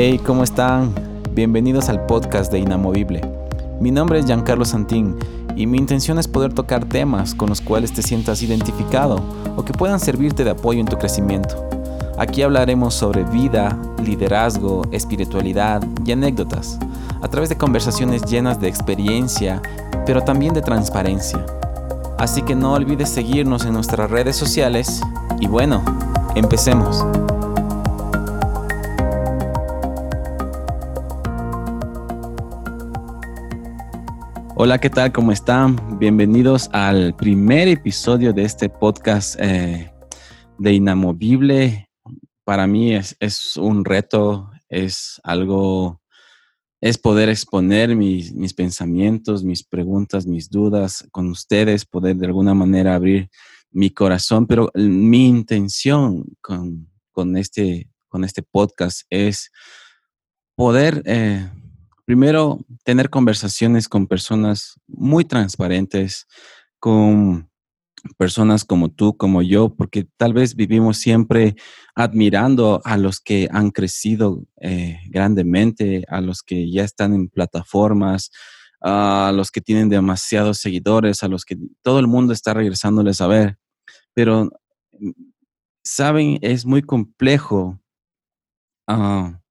Hey, ¿cómo están? Bienvenidos al podcast de Inamovible. Mi nombre es Giancarlo Santín y mi intención es poder tocar temas con los cuales te sientas identificado o que puedan servirte de apoyo en tu crecimiento. Aquí hablaremos sobre vida, liderazgo, espiritualidad y anécdotas, a través de conversaciones llenas de experiencia, pero también de transparencia. Así que no olvides seguirnos en nuestras redes sociales y bueno, empecemos. Hola, ¿qué tal? ¿Cómo están? Bienvenidos al primer episodio de este podcast eh, de Inamovible. Para mí es, un reto, es algo, es poder exponer mis, mis, pensamientos, mis preguntas, mis dudas con ustedes, poder de alguna manera abrir mi corazón, pero mi intención con, con este, con este podcast es poder... Eh, primero, tener conversaciones con personas muy transparentes, con personas como tú, como yo, porque tal vez vivimos siempre admirando a los que han crecido eh, grandemente, a los que ya están en plataformas, a los que tienen demasiados seguidores, a los que todo el mundo está regresándoles a ver. Pero, mm, saben, es muy complejo ah,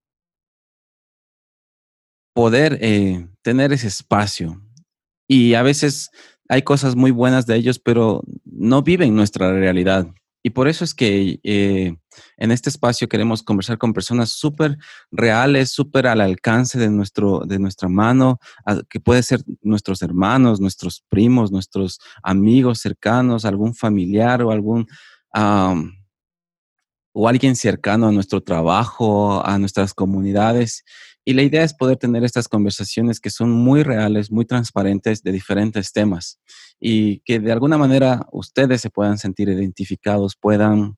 poder eh, tener ese espacio. Y a veces hay cosas muy buenas de ellos, pero no viven nuestra realidad. Y por eso es que eh, en este espacio queremos conversar con personas súper reales, súper al alcance de, nuestro, de nuestra mano, que puede ser nuestros hermanos, nuestros primos, nuestros amigos cercanos, algún familiar o algún... o alguien cercano a nuestro trabajo, a nuestras comunidades. Y la idea es poder tener estas conversaciones que son muy reales, muy transparentes de diferentes temas y que de alguna manera ustedes se puedan sentir identificados, puedan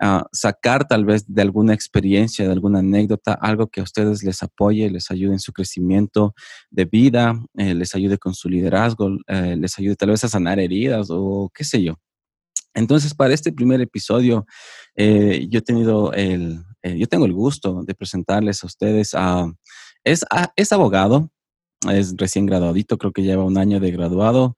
ah, sacar tal vez de alguna experiencia, de alguna anécdota, algo que a ustedes les apoye, les ayude en su crecimiento de vida, eh, les ayude con su liderazgo, eh, les ayude tal vez a sanar heridas o qué sé yo. Entonces, para este primer episodio, eh, yo he tenido el, yo tengo el gusto de presentarles a ustedes a Ah, es, abogado, es recién graduadito, creo que lleva un año de graduado.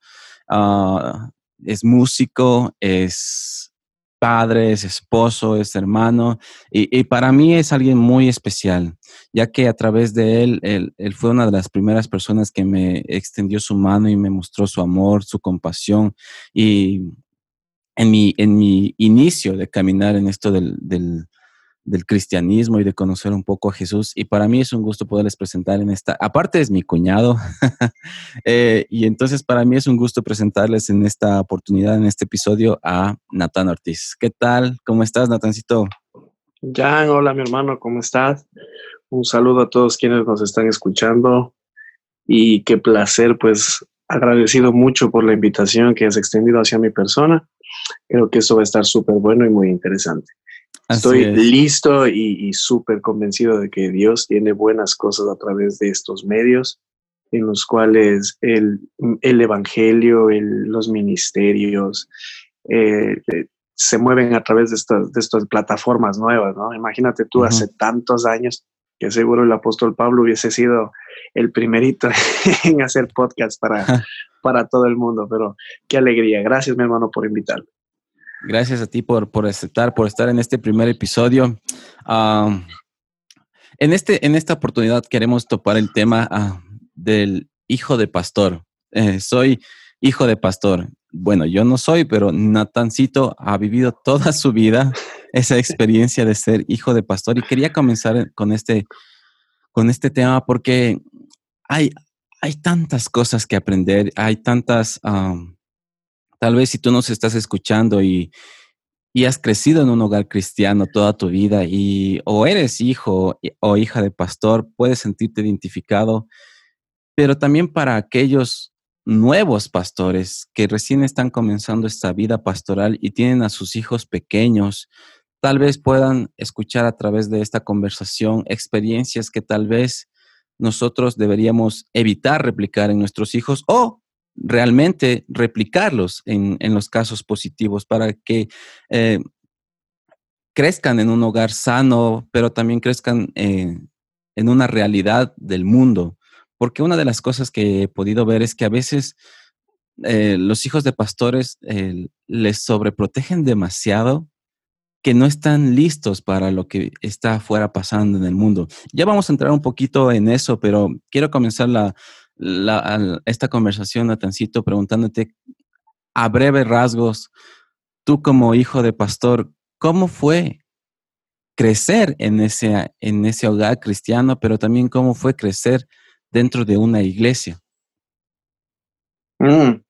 Ah, es músico, es padre, es esposo, es hermano, y, para mí es alguien muy especial, ya que a través de él, él, fue una de las primeras personas que me extendió su mano y me mostró su amor, su compasión, y en mi, en mi inicio de caminar en esto del del cristianismo y de conocer un poco a Jesús. Y para mí es un gusto poderles presentar en esta, aparte es mi cuñado, eh, y entonces para mí es un gusto presentarles en esta oportunidad, en este episodio, a Natán Ortiz. ¿Qué tal? ¿Cómo estás, Natancito? Jan, hola mi hermano, ¿cómo estás? Un saludo a todos quienes nos están escuchando y qué placer, pues agradecido mucho por la invitación que has extendido hacia mi persona. Creo que esto va a estar súper bueno y muy interesante. Estoy listo y, súper convencido de que Dios tiene buenas cosas a través de estos medios en los cuales el, el Evangelio, los ministerios eh, eh, se mueven a través de estas, de estas plataformas nuevas, ¿no? Imagínate tú hace tantos años que seguro el apóstol Pablo hubiese sido el primerito en hacer podcast para, para todo el mundo, pero qué alegría. Gracias, mi hermano, por invitarme. Gracias a ti por, por estar, por estar en este primer episodio. en, este, en esta oportunidad queremos topar el tema ah, del hijo de pastor. Eh, soy hijo de pastor. Bueno, yo no soy, pero Natancito ha vivido toda su vida esa experiencia de ser hijo de pastor y quería comenzar con este, con este tema porque hay, hay tantas cosas que aprender, hay tantas Tal vez si tú nos estás escuchando y, has crecido en un hogar cristiano toda tu vida y o eres hijo o hija de pastor, puedes sentirte identificado, pero también para aquellos nuevos pastores que recién están comenzando esta vida pastoral y tienen a sus hijos pequeños, tal vez puedan escuchar a través de esta conversación experiencias que tal vez nosotros deberíamos evitar replicar en nuestros hijos o realmente replicarlos en, los casos positivos para que eh, crezcan en un hogar sano, pero también crezcan eh, en una realidad del mundo. Porque una de las cosas que he podido ver es que a veces eh, los hijos de pastores les sobreprotegen demasiado que no están listos para lo que está afuera pasando en el mundo. Ya vamos a entrar un poquito en eso, pero quiero comenzar la, esta conversación, Natancito, preguntándote a breves rasgos, tú como hijo de pastor, ¿cómo fue crecer en ese, en ese hogar cristiano, pero también cómo fue crecer dentro de una iglesia? Mm.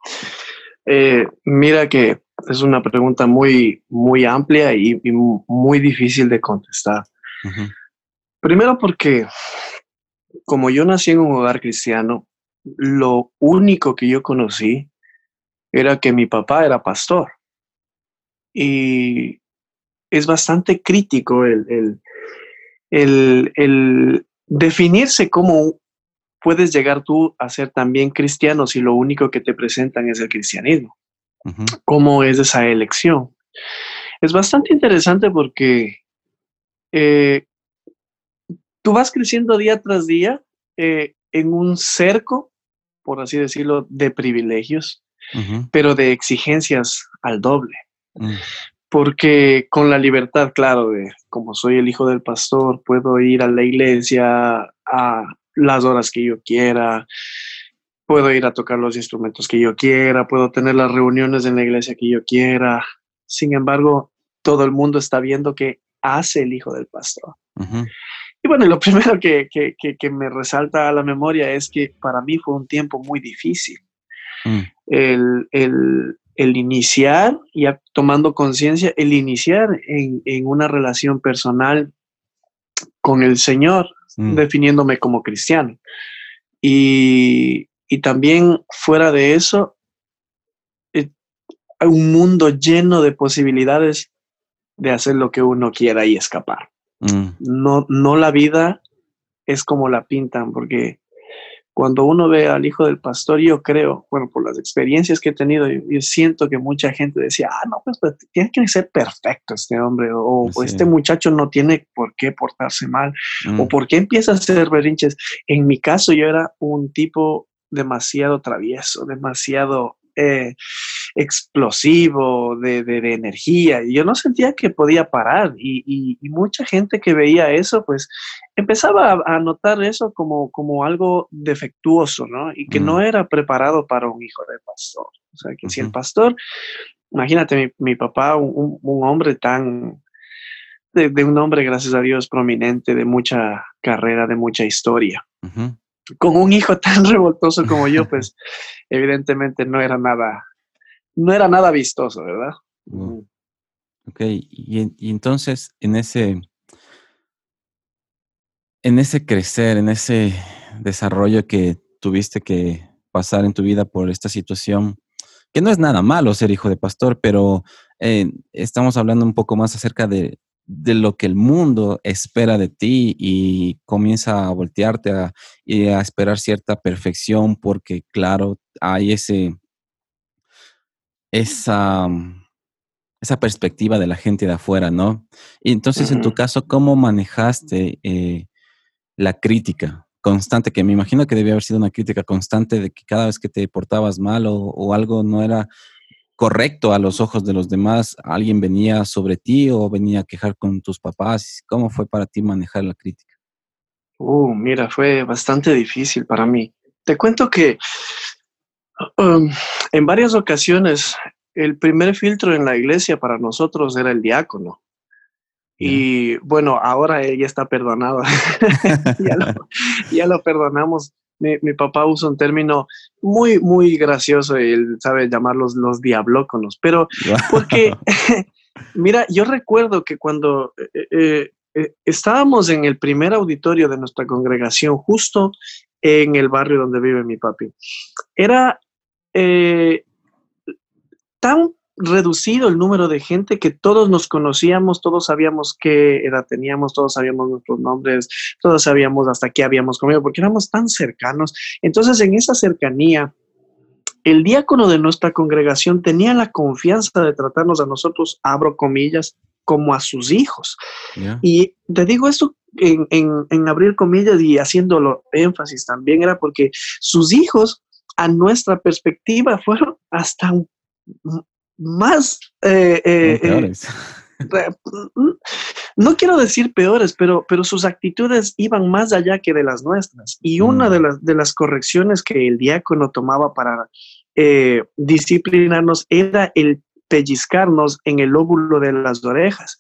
Eh, mira que es una pregunta muy, muy amplia y, muy difícil de contestar. Primero porque como yo nací en un hogar cristiano, lo único que yo conocí era que mi papá era pastor. Y es bastante crítico el, el, el, definirse cómo puedes llegar tú a ser también cristiano si lo único que te presentan es el cristianismo. ¿Cómo es esa elección? Es bastante interesante porque eh, tú vas creciendo día tras día eh, en un cerco, por así decirlo, de privilegios, pero de exigencias al doble. Mm. Porque con la libertad, claro, de como soy el hijo del pastor, puedo ir a la iglesia a las horas que yo quiera, puedo ir a tocar los instrumentos que yo quiera, puedo tener las reuniones en la iglesia que yo quiera. Sin embargo, todo el mundo está viendo qué hace el hijo del pastor. Y bueno, lo primero que, me resalta a la memoria es que para mí fue un tiempo muy difícil. Mm. El, el, iniciar, ya tomando conciencia, el iniciar en, una relación personal con el Señor, mm. definiéndome como cristiano. Y, también fuera de eso, eh, un mundo lleno de posibilidades de hacer lo que uno quiera y escapar. Mm. No, no la vida es como la pintan, porque cuando uno ve al hijo del pastor, yo creo, bueno, por las experiencias que he tenido, yo, siento que mucha gente decía, ah, no, pues, pues tiene que ser perfecto este hombre, o, este muchacho no tiene por qué portarse mal, o mm. por qué empieza a hacer berrinches. En mi caso, yo era un tipo demasiado travieso, demasiado eh, explosivo, de, de, energía. Y yo no sentía que podía parar. Y, mucha gente que veía eso, pues empezaba a, notar eso como, como algo defectuoso, ¿no? Y que no mm. era preparado para un hijo de pastor. O sea, que si el pastor, imagínate mi, papá, un, hombre tan... De, un hombre, gracias a Dios, prominente, de mucha carrera, de mucha historia con un hijo tan revoltoso como yo, pues evidentemente no era nada, no era nada vistoso, ¿verdad? Ok, y, entonces en ese, en ese crecer, en ese desarrollo que tuviste que pasar en tu vida por esta situación, que no es nada malo ser hijo de pastor, pero eh, estamos hablando un poco más acerca de, de lo que el mundo espera de ti y comienza a voltearte a, y a esperar cierta perfección porque, claro, hay ese, esa, esa perspectiva de la gente de afuera, ¿no? Y entonces, en tu caso, ¿cómo manejaste eh, la crítica constante? Que me imagino que debía haber sido una crítica constante de que cada vez que te portabas mal o algo no era correcto a los ojos de los demás? ¿Alguien venía sobre ti o venía a quejar con tus papás? ¿Cómo fue para ti manejar la crítica? Uh, mira, fue bastante difícil para mí. Te cuento que um, en varias ocasiones el primer filtro en la iglesia para nosotros era el diácono. Y bueno, ahora ella está perdonado. ya, lo, perdonamos mi, papá usa un término muy, muy gracioso y él sabe llamarlos los diablóconos, pero porque, mira, yo recuerdo que cuando eh, eh, eh, estábamos en el primer auditorio de nuestra congregación, justo en el barrio donde vive mi papi, era tan reducido el número de gente que todos nos conocíamos, todos sabíamos qué edad teníamos, todos sabíamos nuestros nombres, todos sabíamos hasta qué habíamos comido, porque éramos tan cercanos. Entonces, en esa cercanía, el diácono de nuestra congregación tenía la confianza de tratarnos a nosotros, abro comillas, como a sus hijos. Y te digo esto en, en, abrir comillas y haciéndolo énfasis también era porque sus hijos, a nuestra perspectiva, fueron hasta más... Eh, eh, eh no quiero decir peores, pero, pero sus actitudes iban más allá que de las nuestras. Y una mm. de, las, de las correcciones que el diácono tomaba para eh, disciplinarnos era el pellizcarnos en el lóbulo de las orejas.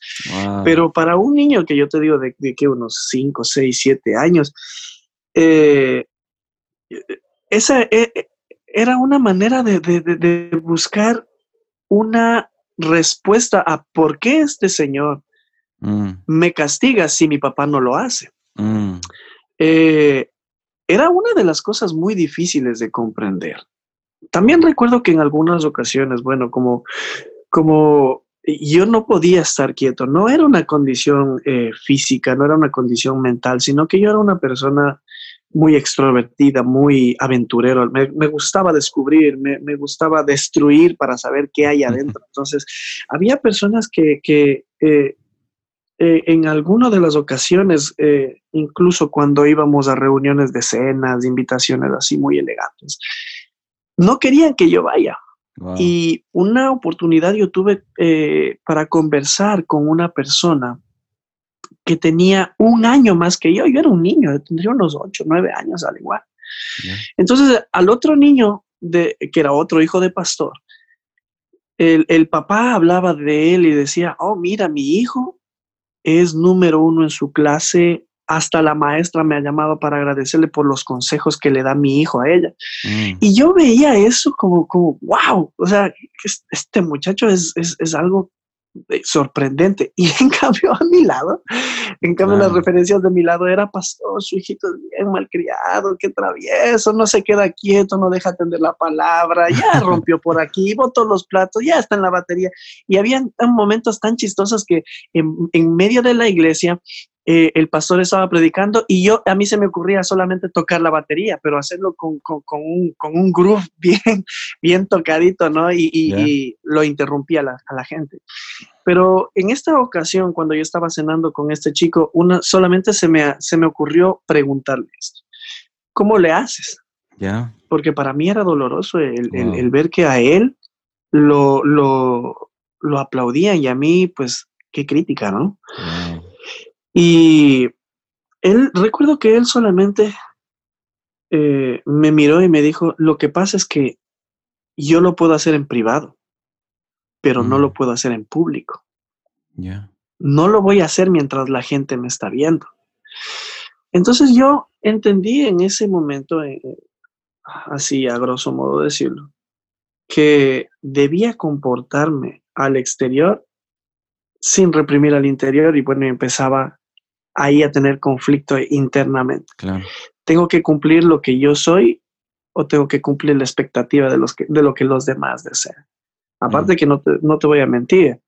Pero para un niño que yo te digo de, que unos 5, 6, 7 años, eh, esa eh, era una manera de, buscar una respuesta a por qué este señor mm. me castiga si mi papá no lo hace. Mm. era una de las cosas muy difíciles de comprender. También recuerdo que en algunas ocasiones, bueno, como, como yo no podía estar quieto, no era una condición eh, física, no era una condición mental, sino que yo era una persona muy extrovertida, muy aventurero. Me, gustaba descubrir, me, gustaba destruir para saber qué hay adentro. Entonces, había personas que, que eh, eh, en alguna de las ocasiones, incluso cuando íbamos a reuniones de cenas, de invitaciones así muy elegantes, no querían que yo vaya. Y una oportunidad yo tuve eh, para conversar con una persona que tenía un año más que yo. Yo era un niño, tendría unos ocho, nueve años al igual. Entonces, al otro niño, de, que era otro hijo de pastor, el, el, papá hablaba de él y decía, oh, mira, mi hijo es número uno en su clase hasta la maestra me ha llamado para agradecerle por los consejos que le da mi hijo a ella. Mm. Y yo veía eso como, como, wow, o sea, este muchacho es, es, es algo sorprendente. Y en cambio, a mi lado, en cambio, las referencias de mi lado era pastor, su hijito es bien malcriado, qué travieso, no se queda quieto, no deja atender la palabra, ya rompió por aquí, botó los platos, ya está en la batería. Y había momentos tan chistosos que en, en medio de la iglesia eh, el pastor estaba predicando y yo, a mí se me ocurría solamente tocar la batería, pero hacerlo con, con, con, un, con un, groove bien, bien tocadito, ¿no? Y, y, lo interrumpía a la, a la, gente. Pero en esta ocasión, cuando yo estaba cenando con este chico, una, solamente se me, se me ocurrió preguntarle esto. ¿Cómo le haces? Ya. Porque para mí era doloroso el, el, el ver que a él lo, lo, lo, aplaudían y a mí, pues, qué crítica, ¿no? Y él, recuerdo que él solamente eh, me miró y me dijo, lo que pasa es que yo lo puedo hacer en privado, pero no lo puedo hacer en público. No lo voy a hacer mientras la gente me está viendo. Entonces yo entendí en ese momento, eh, así a grosso modo decirlo, que debía comportarme al exterior sin reprimir al interior y bueno, empezaba ahí a tener conflicto internamente. Tengo que cumplir lo que yo soy o tengo que cumplir la expectativa de, los que, de lo que los demás desean. Aparte que no te, no te, voy a mentir,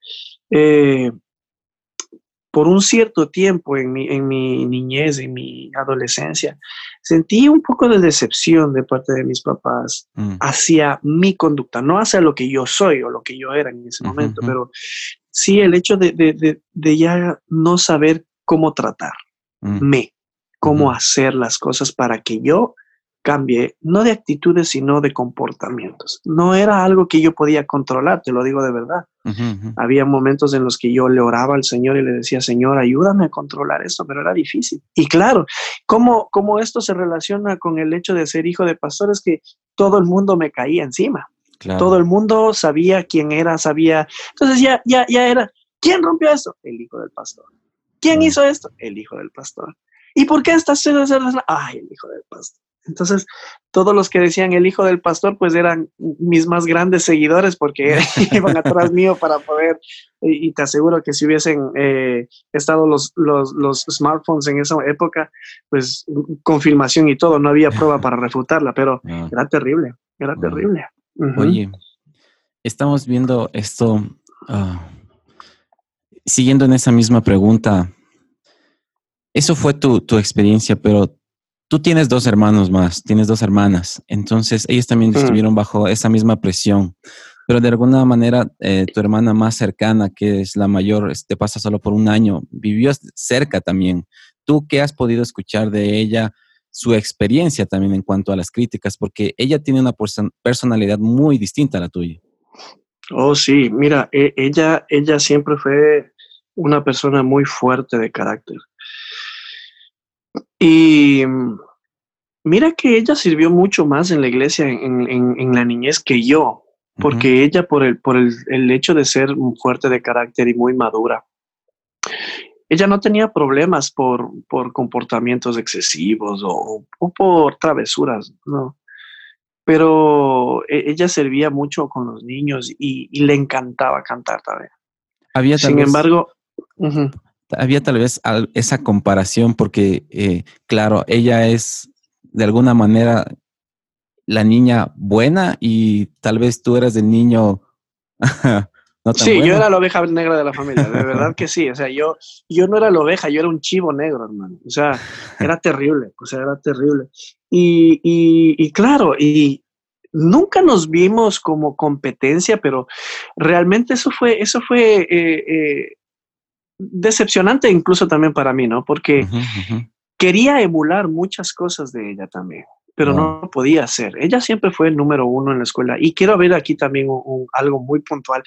eh, por un cierto tiempo en mi, en mi niñez, en mi adolescencia, sentí un poco de decepción de parte de mis papás mm. hacia mi conducta, no hacia lo que yo soy o lo que yo era en ese momento, pero sí el hecho de, de, de, ya no saber cómo tratarme, mm. cómo hacer las cosas para que yo cambie, no de actitudes, sino de comportamientos. No era algo que yo podía controlar, te lo digo de verdad. Había momentos en los que yo le oraba al Señor y le decía, Señor, ayúdame a controlar esto, pero era difícil. Y claro, ¿cómo, cómo esto se relaciona con el hecho de ser hijo de pastores? Que todo el mundo me caía encima. Todo el mundo sabía quién era, sabía. Entonces ya, ya, ya era, ¿quién rompió esto? El hijo del pastor. ¿Quién hizo esto? El hijo del pastor. ¿Y por qué estás haciendo eso? Ay, el hijo del pastor. Entonces, todos los que decían el hijo del pastor, pues eran mis más grandes seguidores porque iban atrás mío para poder, y, te aseguro que si hubiesen eh, estado los, los, los, smartphones en esa época, pues confirmación y todo, no había prueba para refutarla, pero ah. era terrible, era terrible. Oye, estamos viendo esto. Ah, siguiendo en esa misma pregunta, eso fue tu, experiencia, pero tú tienes dos hermanos más, tienes dos hermanas, entonces ellos también estuvieron bajo esa misma presión, pero de alguna manera eh, tu hermana más cercana, que es la mayor, te pasa solo por un año, vivió cerca también ¿Tú qué has podido escuchar de ella? Su experiencia también en cuanto a las críticas, porque ella tiene una personalidad muy distinta a la tuya. Oh, sí, mira, e, ella, ella siempre fue una persona muy fuerte de carácter. Y mm, mira que ella sirvió mucho más en la iglesia en, la niñez que yo, porque ella por, el, por el, hecho de ser fuerte de carácter y muy madura, ella no tenía problemas por, por comportamientos excesivos o, por travesuras, ¿no? Pero e, ella servía mucho con los niños y, le encantaba cantar también. Había Sin embargo, había tal vez esa comparación porque, eh, claro, ella es de alguna manera la niña buena y tal vez tú eras el niño... no sí, yo era la oveja negra de la familia, de verdad que sí. O sea, yo, yo no era la oveja, yo era un chivo negro, hermano. O sea, era terrible, o sea, era terrible. Y, y, claro, y nunca nos vimos como competencia, pero realmente eso fue, eso fue eh, eh, decepcionante incluso también para mí, ¿no? Porque quería emular muchas cosas de ella también, pero no podía hacer. Ella siempre fue el número uno en la escuela y quiero ver aquí también algo muy puntual.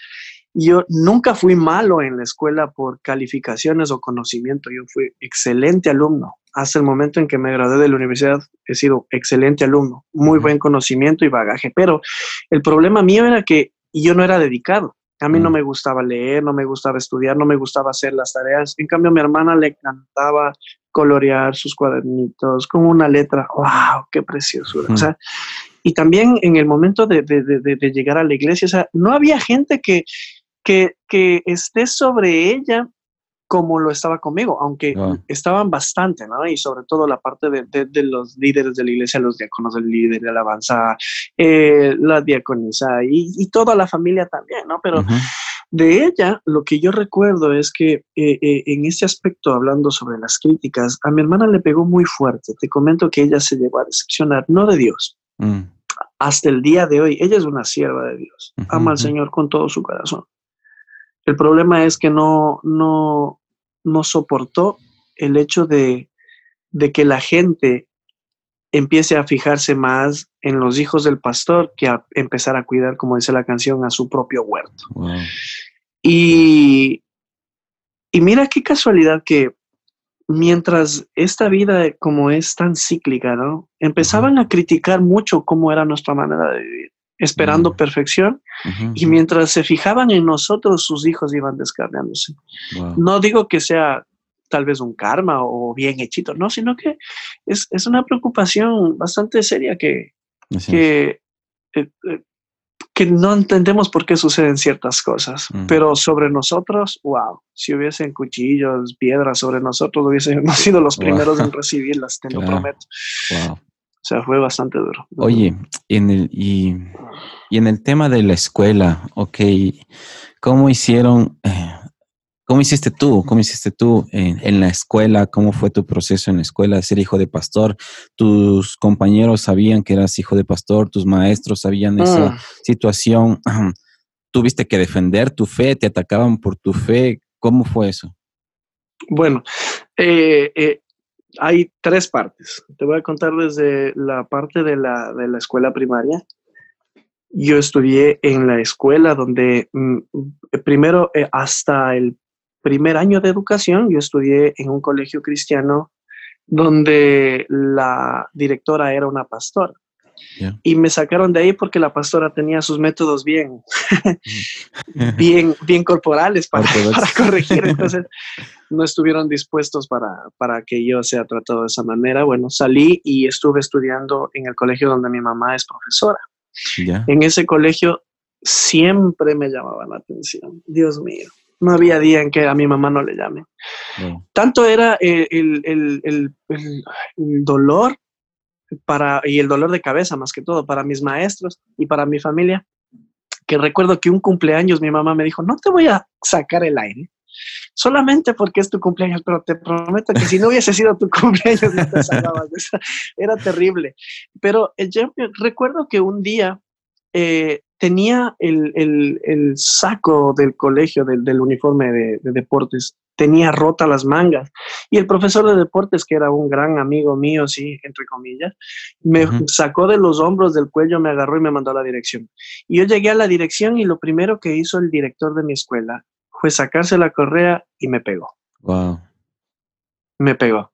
Yo nunca fui malo en la escuela por calificaciones o conocimiento, yo fui excelente alumno. Hasta el momento en que me gradué de la universidad he sido excelente alumno, muy buen conocimiento y bagaje, pero el problema mío era que yo no era dedicado. A mí no mm. me gustaba leer, no me gustaba estudiar, no me gustaba hacer las tareas. En cambio, a mi hermana le encantaba colorear sus cuadernitos con una letra. ¡Wow! ¡Qué preciosura! O sea, y también en el momento de, de, de, llegar a la iglesia, o sea, no había gente que, que, que esté sobre ella como lo estaba conmigo, aunque ah. estaban bastante, ¿no? Y sobre todo la parte de, de, los líderes de la iglesia, los diáconos del líder de alabanza, eh, la diaconisa y, y, toda la familia también, ¿no? Pero de ella, lo que yo recuerdo es que eh, eh, en ese aspecto, hablando sobre las críticas, a mi hermana le pegó muy fuerte. Te comento que ella se llegó a decepcionar, no de Dios. Mm. Hasta el día de hoy, ella es una sierva de Dios, ama al Señor con todo su corazón el problema es que no, no, no soportó el hecho de, que la gente empiece a fijarse más en los hijos del pastor que a empezar a cuidar, como dice la canción, a su propio huerto. Y, y mira qué casualidad que mientras esta vida como es tan cíclica, ¿no? Empezaban a criticar mucho cómo era nuestra manera de vivir esperando mm. perfección, y mientras se fijaban en nosotros, sus hijos iban descargándose. No digo que sea tal vez un karma o bien hechito, no, sino que es, una preocupación bastante seria que, que, eh, eh, que no entendemos por qué suceden ciertas cosas, pero sobre nosotros, wow, si hubiesen cuchillos, piedras sobre nosotros, hubiésemos sido los primeros en recibirlas, te lo prometo. O sea, fue bastante duro. Oye, en el, y, en el tema de la escuela, ok, ¿cómo hicieron, eh, cómo hiciste tú, cómo hiciste tú en, la escuela? ¿Cómo fue tu proceso en la escuela de ser hijo de pastor? ¿Tus compañeros sabían que eras hijo de pastor? ¿Tus maestros sabían esa mm. situación? ¿Tuviste que defender tu fe? ¿Te atacaban por tu fe? ¿Cómo fue eso? Bueno, eh, eh, hay tres partes. Te voy a contar desde la parte de la, de la escuela primaria. Yo estudié en la escuela donde mm, primero eh, hasta el primer año de educación yo estudié en un colegio cristiano donde la directora era una pastora. Y me sacaron de ahí porque la pastora tenía sus métodos bien, bien, bien corporales para, para corregir. Entonces, no estuvieron dispuestos para, para que yo sea tratado de esa manera. Bueno, salí y estuve estudiando en el colegio donde mi mamá es profesora. En ese colegio siempre me llamaba la atención. Dios mío, no había día en que a mi mamá no le llame. Tanto era el, el, el, el, dolor para, y el dolor de cabeza más que todo para mis maestros y para mi familia, que recuerdo que un cumpleaños mi mamá me dijo, no te voy a sacar el aire, solamente porque es tu cumpleaños, pero te prometo que si no hubiese sido tu cumpleaños no te salvabas Era terrible. Pero eh, yo recuerdo que un día eh, tenía el, el, el, saco del colegio, del, del uniforme de, de, deportes, tenía rota las mangas. Y el profesor de deportes, que era un gran amigo mío, sí, entre comillas, me sacó de los hombros del cuello, me agarró y me mandó a la dirección. Y yo llegué a la dirección y lo primero que hizo el director de mi escuela fue sacarse la correa y me pegó. Wow. Me pegó.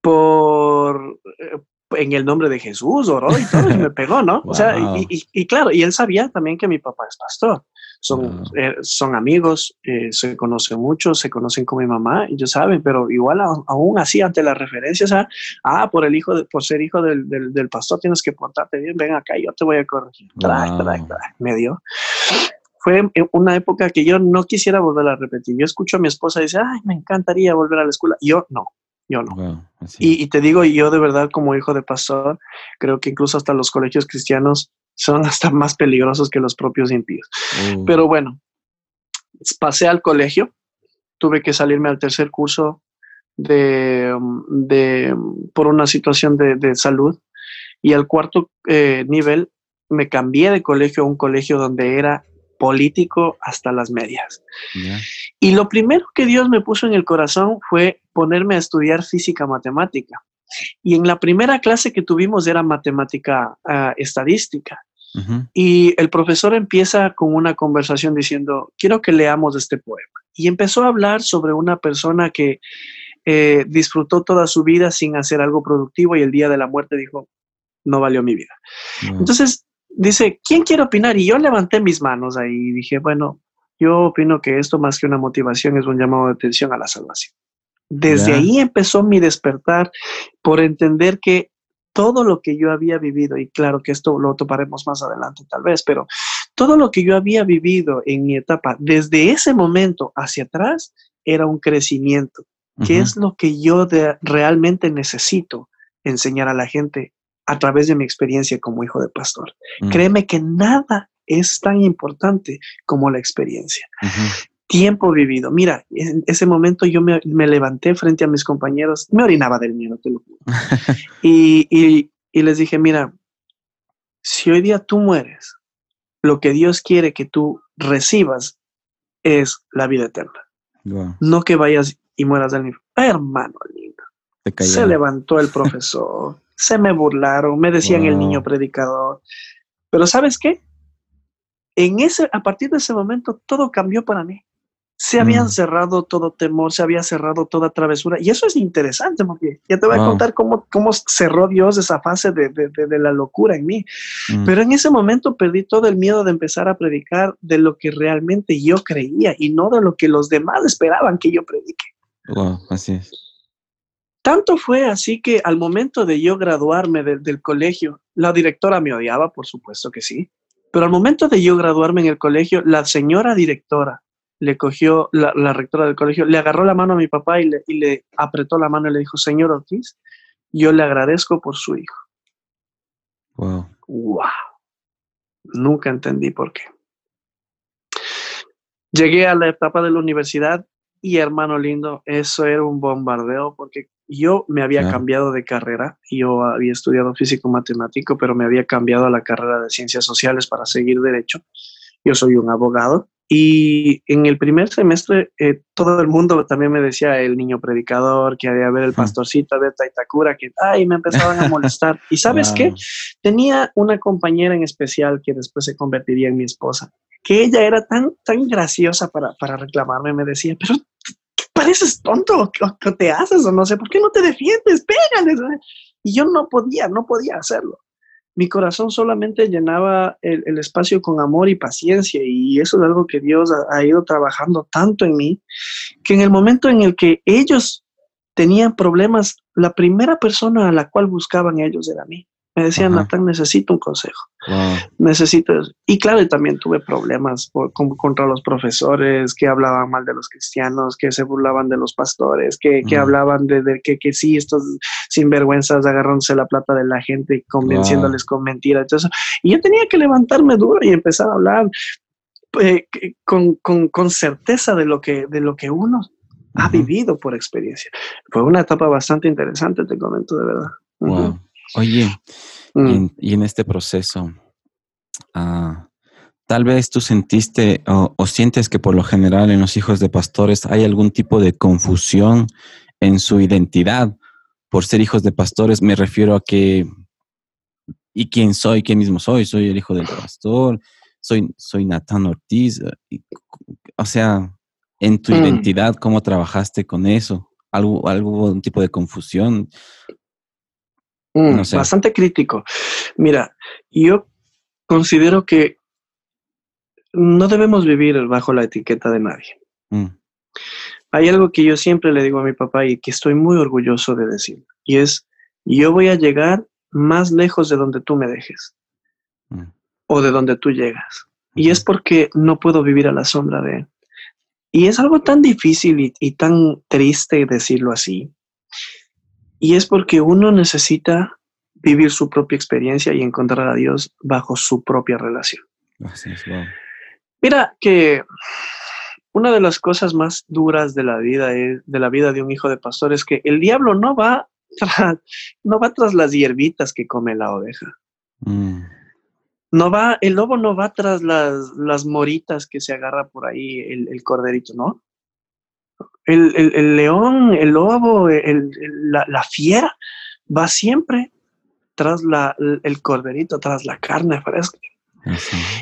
Por, eh, en el nombre de Jesús, oró y todo, y me pegó, ¿no? O sea, y, claro, y él sabía también que mi papá es pastor. Son, eh, son amigos, eh, se conocen mucho, se conocen con mi mamá, y ellos saben, pero igual aún así, ante las referencias a, ah, por el hijo, de, por ser hijo del, del, pastor tienes que portarte bien, ven acá, yo te voy a corregir. me dio. Fue una época que yo no quisiera volver a repetir. Yo escucho a mi esposa y dice, ay, me encantaría volver a la escuela. Yo no, yo no. y, te digo, yo de verdad como hijo de pastor, creo que incluso hasta los colegios cristianos son hasta más peligrosos que los propios impíos. Uh. Pero bueno, pasé al colegio, tuve que salirme al tercer curso de, de por una situación de, de, salud y al cuarto eh, nivel me cambié de colegio a un colegio donde era político hasta las medias. Y lo primero que Dios me puso en el corazón fue ponerme a estudiar física matemática. Y en la primera clase que tuvimos era matemática ah, estadística. Y el profesor empieza con una conversación diciendo, quiero que leamos este poema. Y empezó a hablar sobre una persona que eh, disfrutó toda su vida sin hacer algo productivo y el día de la muerte dijo, no valió mi vida. Entonces, dice, ¿quién quiere opinar? Y yo levanté mis manos ahí y dije, bueno, yo opino que esto más que una motivación es un llamado de atención a la salvación. Desde ahí empezó mi despertar por entender que todo lo que yo había vivido, y claro que esto lo toparemos más adelante tal vez, pero todo lo que yo había vivido en mi etapa, desde ese momento hacia atrás, era un crecimiento, que es lo que yo realmente necesito enseñar a la gente a través de mi experiencia como hijo de pastor. Mm. Créeme que nada es tan importante como la experiencia. Tiempo vivido. Mira, en ese momento yo me, levanté frente a mis compañeros, me orinaba del miedo, te lo juro. y, les dije, mira, si hoy día tú mueres, lo que Dios quiere que tú recibas es la vida eterna. No que vayas y mueras del mismo. Hermano lindo. Se levantó el profesor se me burlaron, me decían el niño predicador. Pero ¿sabes qué? En ese, a partir de ese momento, todo cambió para mí. Se habían mm. cerrado todo temor, se había cerrado toda travesura. Y eso es interesante, porque ya te voy a contar cómo, cómo cerró Dios esa fase de, de, la locura en mí. Mm. Pero en ese momento perdí todo el miedo de empezar a predicar de lo que realmente yo creía y no de lo que los demás esperaban que yo predique. Wow, así es. Tanto fue así que al momento de yo graduarme del colegio, la directora me odiaba, por supuesto que sí, pero al momento de yo graduarme en el colegio, la señora directora le cogió, la, rectora del colegio, le agarró la mano a mi papá y le, apretó la mano y le dijo, señor Ortiz, yo le agradezco por su hijo. Wow. Wow. Nunca entendí por qué. Llegué a la etapa de la universidad y hermano lindo, eso era un bombardeo porque yo me había cambiado de carrera, yo había estudiado físico matemático, pero me había cambiado a la carrera de ciencias sociales para seguir derecho. Yo soy un abogado y en el primer semestre eh, todo el mundo también me decía el niño predicador, que había ver el pastorcito de Taitacura, que ay, me empezaban a molestar. ¿Y sabes qué? Tenía una compañera en especial que después se convertiría en mi esposa, que ella era tan, tan graciosa para, para reclamarme, me decía, pero pareces tonto, ¿qué te haces? O no sé, ¿por qué no te defiendes? Pégale. Y yo no podía, no podía hacerlo. Mi corazón solamente llenaba el, espacio con amor y paciencia y eso es algo que Dios ha, ido trabajando tanto en mí, que en el momento en el que ellos tenían problemas, la primera persona a la cual buscaban ellos era mí. Me decían, Natán, necesito un consejo. Necesito. Y claro, también tuve problemas contra los profesores que hablaban mal de los cristianos, que se burlaban de los pastores, que, hablaban de, que, que, sí, estos sinvergüenzas agarrándose la plata de la gente y convenciéndoles con mentiras. Entonces, y yo tenía que levantarme duro y empezar a hablar eh, con, certeza de lo que, de lo que uno ha vivido por experiencia. Fue una etapa bastante interesante, te comento de verdad. Oye, y, en, este proceso, ah, tal vez tú sentiste o, o, sientes que por lo general en los hijos de pastores hay algún tipo de confusión en su identidad por ser hijos de pastores. Me refiero a que, ¿y quién soy? ¿Quién mismo soy? Soy el hijo del pastor, soy, soy Natán Ortiz. O sea, en tu mm. identidad, ¿cómo trabajaste con eso? ¿Algo, algún tipo de confusión? Mm, bastante crítico. Mira, yo considero que no debemos vivir bajo la etiqueta de nadie. Mm. Hay algo que yo siempre le digo a mi papá y que estoy muy orgulloso de decir, y es, yo voy a llegar más lejos de donde tú me dejes mm. o de donde tú llegas. Y es porque no puedo vivir a la sombra de él. Y es algo tan difícil y, y tan triste decirlo así. Y es porque uno necesita vivir su propia experiencia y encontrar a Dios bajo su propia relación. Mira que una de las cosas más duras de la vida es, de la vida de un hijo de pastor es que el diablo no va tras, no va tras las hierbitas que come la oveja. Mm. No va, el lobo no va tras las, las moritas que se agarra por ahí el, corderito, ¿no? El, el, león, el lobo, la, la, fiera va siempre tras la, el corderito, tras la carne fresca.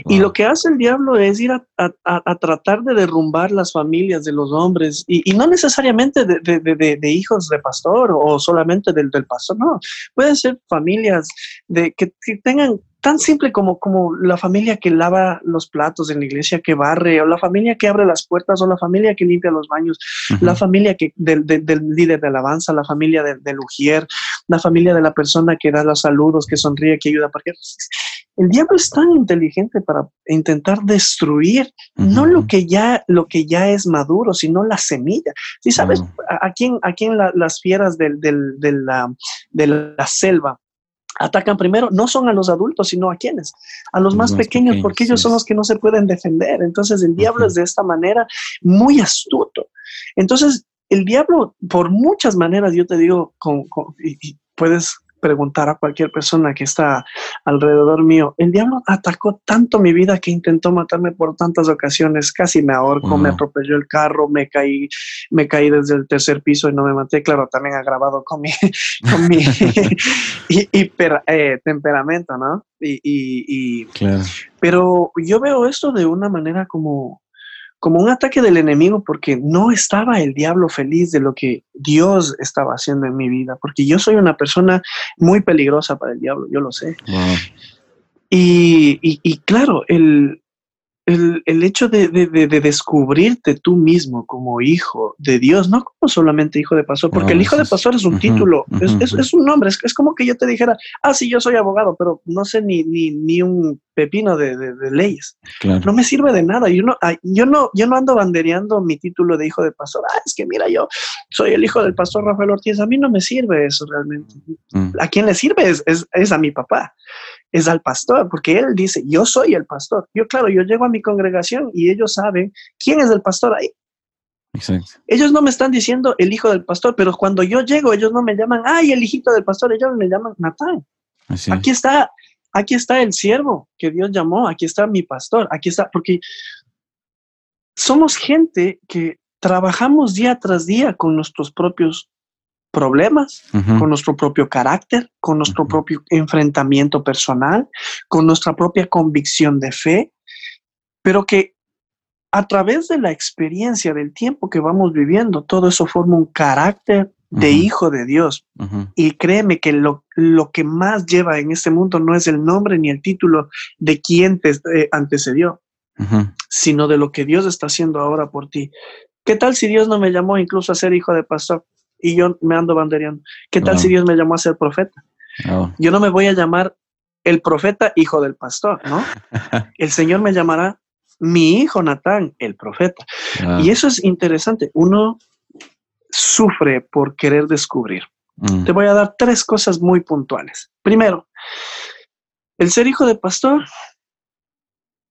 Y lo que hace el diablo es ir a, tratar de derrumbar las familias de los hombres, y, no necesariamente de, hijos de pastor o solamente del, del pastor, no, pueden ser familias de, que, que tengan tan simple como, como la familia que lava los platos en la iglesia, que barre, o la familia que abre las puertas, o la familia que limpia los baños, la familia que, del, del, líder de alabanza, la familia del, del ujier, la familia de la persona que da los saludos, que sonríe, que ayuda. Porque el diablo es tan inteligente para intentar destruir no lo que ya lo que ya es maduro, sino la semilla. Si sabes a, quién a quién las fieras del, del, de, la, de la selva atacan primero, no son a los adultos, sino a quienes, a los más, pequeños, porque ellos son los que no se pueden defender. Entonces el diablo es de esta manera muy astuto. Entonces el diablo, por muchas maneras, yo te digo, con, y puedes preguntar a cualquier persona que está alrededor mío, el diablo atacó tanto mi vida que intentó matarme por tantas ocasiones, casi me ahorcó, me atropelló el carro, me caí, me caí desde el tercer piso y no me maté, claro, también ha grabado con mi, con mi hiper, eh, temperamento, ¿no? Y, y, Pero yo veo esto de una manera como, como un ataque del enemigo porque no estaba el diablo feliz de lo que Dios estaba haciendo en mi vida, porque yo soy una persona muy peligrosa para el diablo, yo lo sé. Y, y, claro, el, el, el hecho de, de, de, descubrirte tú mismo como hijo de Dios, no como solamente hijo de pastor, porque el hijo de pastor es un título, es, es, un nombre, es, es, como que yo te dijera, ah, sí, yo soy abogado, pero no sé ni, ni, ni un pepino de, leyes. No me sirve de nada. Yo no, yo, no, yo no ando bandereando mi título de hijo de pastor. Ah, es que mira, yo soy el hijo del pastor Rafael Ortiz. A mí no me sirve eso realmente. Mm. ¿A quién le sirve? Es, es, es a mi papá es al pastor, porque él dice, yo soy el pastor. Yo, claro, yo llego a mi congregación y ellos saben quién es el pastor ahí. Ellos no me están diciendo el hijo del pastor, pero cuando yo llego, ellos no me llaman, ay, el hijito del pastor, ellos me llaman Natán. Aquí está, aquí está el siervo que Dios llamó, aquí está mi pastor, aquí está, porque somos gente que trabajamos día tras día con nuestros propios problemas, con nuestro propio carácter, con nuestro propio enfrentamiento personal, con nuestra propia convicción de fe, pero que a través de la experiencia del tiempo que vamos viviendo, todo eso forma un carácter de hijo de Dios. Y créeme que lo, lo, que más lleva en este mundo no es el nombre ni el título de quien te eh, antecedió, sino de lo que Dios está haciendo ahora por ti. ¿Qué tal si Dios no me llamó incluso a ser hijo de pastor? Y yo me ando bandereando. ¿Qué tal si Dios me llamó a ser profeta? Yo no me voy a llamar el profeta hijo del pastor, ¿no? el Señor me llamará mi hijo Natán, el profeta. Y eso es interesante. Uno sufre por querer descubrir. Mm. Te voy a dar tres cosas muy puntuales. Primero, el ser hijo de pastor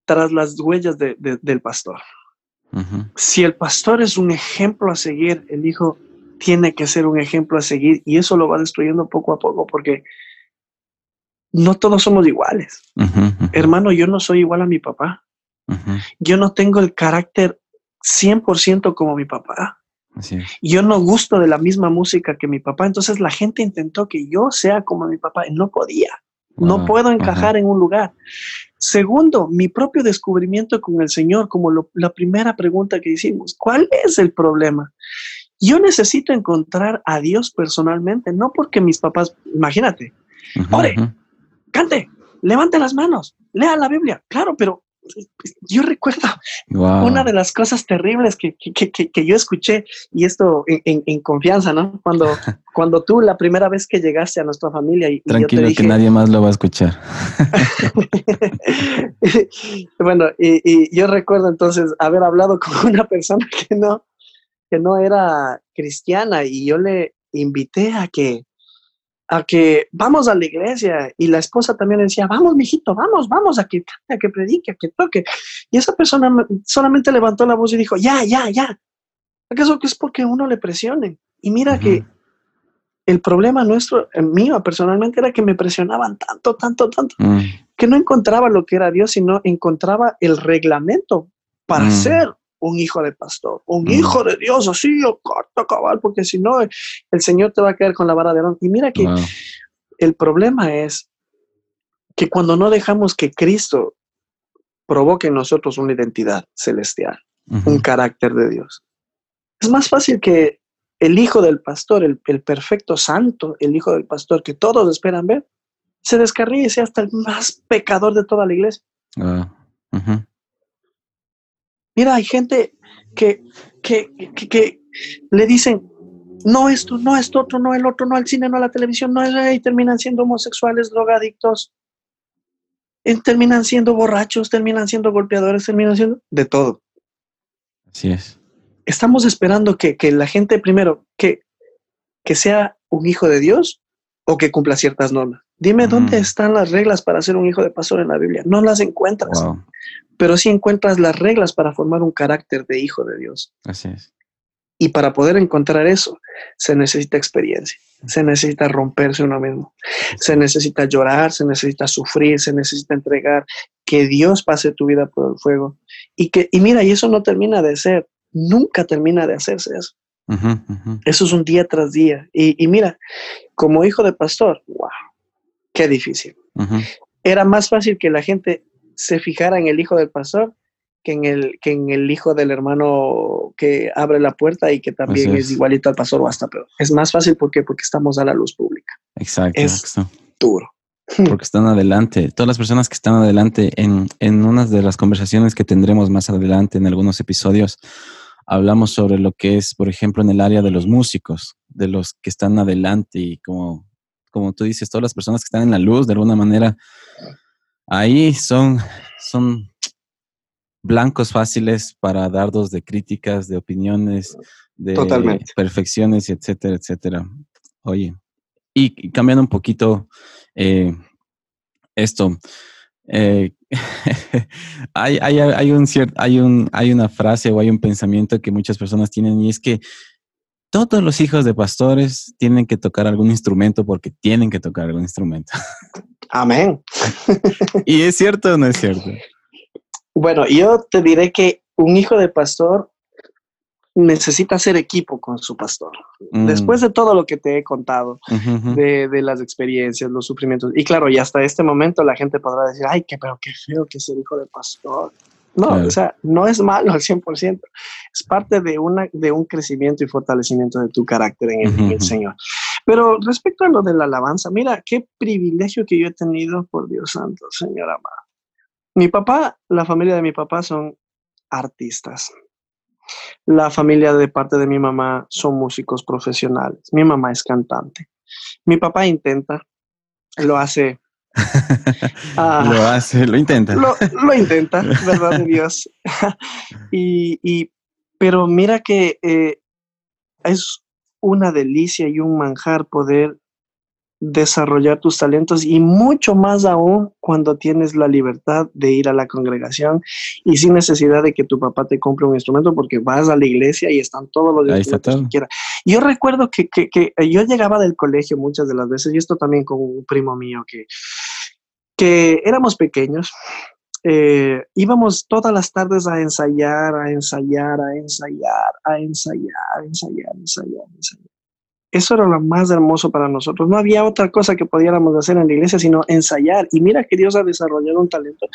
tras las huellas del pastor. Si el pastor es un ejemplo a seguir, el hijo tiene que ser un ejemplo a seguir y eso lo va destruyendo poco a poco porque no todos somos iguales. Hermano, yo no soy igual a mi papá. Yo no tengo el carácter 100% como mi papá. Yo no gusto de la misma música que mi papá, entonces la gente intentó que yo sea como mi papá y no podía. No puedo encajar en un lugar. Segundo, mi propio descubrimiento con el Señor, como la primera pregunta que hicimos, ¿cuál es el problema? Yo necesito encontrar a Dios personalmente, no porque mis papás, imagínate, ore, cante, levante las manos, lea la Biblia, claro, pero yo recuerdo una de las cosas terribles que, yo escuché, y esto en, confianza, ¿no? Cuando, cuando tú la primera vez que llegaste a nuestra familia y... Tranquilo, que nadie más lo va a escuchar. bueno, y, yo recuerdo entonces haber hablado con una persona que no, que no era cristiana y yo le invité a que a que vamos a la iglesia y la esposa también decía, vamos, mijito, vamos, vamos, a que a que predique, a que toque. Y esa persona solamente levantó la voz y dijo, ya, ya, ya. ¿Acaso que es porque uno le presione? Y mira que el problema nuestro, mío personalmente, era que me presionaban tanto, tanto, tanto, mm. que no encontraba lo que era Dios, sino encontraba el reglamento para mm. ser un hijo de pastor, un mm. hijo de Dios, así, o corto cabal, porque si no, el Señor te va a caer con la vara de Aarón. Y mira que el problema es que cuando no dejamos que Cristo provoque en nosotros una identidad celestial, un carácter de Dios, es más fácil que el hijo del pastor, el, perfecto santo, el hijo del pastor que todos esperan ver, se descarríe y sea hasta el más pecador de toda la iglesia. Ah, Mira, hay gente que, que, que, le dicen, no esto, no esto, otro, no el otro, no al cine, no a la televisión, no es, y terminan siendo homosexuales, drogadictos, terminan siendo borrachos, terminan siendo golpeadores, terminan siendo de todo. Así es. Estamos esperando que, que la gente primero, que, que sea un hijo de Dios o que cumpla ciertas normas. Dime dónde están las reglas para ser un hijo de pastor en la Biblia. No las encuentras pero sí encuentras las reglas para formar un carácter de hijo de Dios. Así es. Y para poder encontrar eso, se necesita experiencia, se necesita romperse uno mismo, se necesita llorar, se necesita sufrir, se necesita entregar, que Dios pase tu vida por el fuego. Y, que, y mira, y eso no termina de ser, nunca termina de hacerse eso. Eso es un día tras día. Y, mira, como hijo de pastor, wow, qué difícil. Era más fácil que la gente se fijara en el hijo del pastor que en el, que en el hijo del hermano que abre la puerta y que también es. igualito al pastor o hasta peor. Es más fácil porque porque estamos a la luz pública. Exacto. Es duro. Porque están adelante. Todas las personas que están adelante en, en unas de las conversaciones que tendremos más adelante en algunos episodios, hablamos sobre lo que es, por ejemplo, en el área de los músicos, de los que están adelante y como, como tú dices, todas las personas que están en la luz, de alguna manera, ahí son, son blancos fáciles para dardos de críticas, de opiniones, de perfecciones, etcétera, etcétera. Oye, y, cambiando un poquito eh, esto, eh, hay, hay, hay, un hay, un, hay una frase o hay un pensamiento que muchas personas tienen y es que todos los hijos de pastores tienen que tocar algún instrumento porque tienen que tocar algún instrumento. Amén. ¿Y es cierto o no es cierto? Bueno, yo te diré que un hijo de pastor necesita hacer equipo con su pastor. Mm. Después de todo lo que te he contado, de, las experiencias, los sufrimientos, y claro, y hasta este momento la gente podrá decir, ay, qué, pero qué feo que es el hijo de pastor. No, o sea, no es malo al 100%, es parte de, una, de un crecimiento y fortalecimiento de tu carácter en el Señor. Pero respecto a lo de la alabanza, mira, qué privilegio que yo he tenido, por Dios santo, Señor amado. Mi papá, la familia de mi papá son artistas. La familia de parte de mi mamá son músicos profesionales. Mi mamá es cantante. Mi papá intenta, lo hace. Ah, lo hace, lo intenta. Lo, intenta, verdad de Dios. y, pero mira que eh, es una delicia y un manjar poder desarrollar tus talentos y mucho más aún cuando tienes la libertad de ir a la congregación y sin necesidad de que tu papá te compre un instrumento porque vas a la iglesia y están todos los instrumentos que quieras. Yo recuerdo que, que, que, yo llegaba del colegio muchas de las veces y esto también con un primo mío que, que éramos pequeños eh, íbamos todas las tardes a ensayar, a ensayar, a ensayar, a ensayar, a ensayar, a ensayar, a ensayar. Eso era lo más hermoso para nosotros. No había otra cosa que pudiéramos hacer en la iglesia sino ensayar. Y mira que Dios ha desarrollado un talento,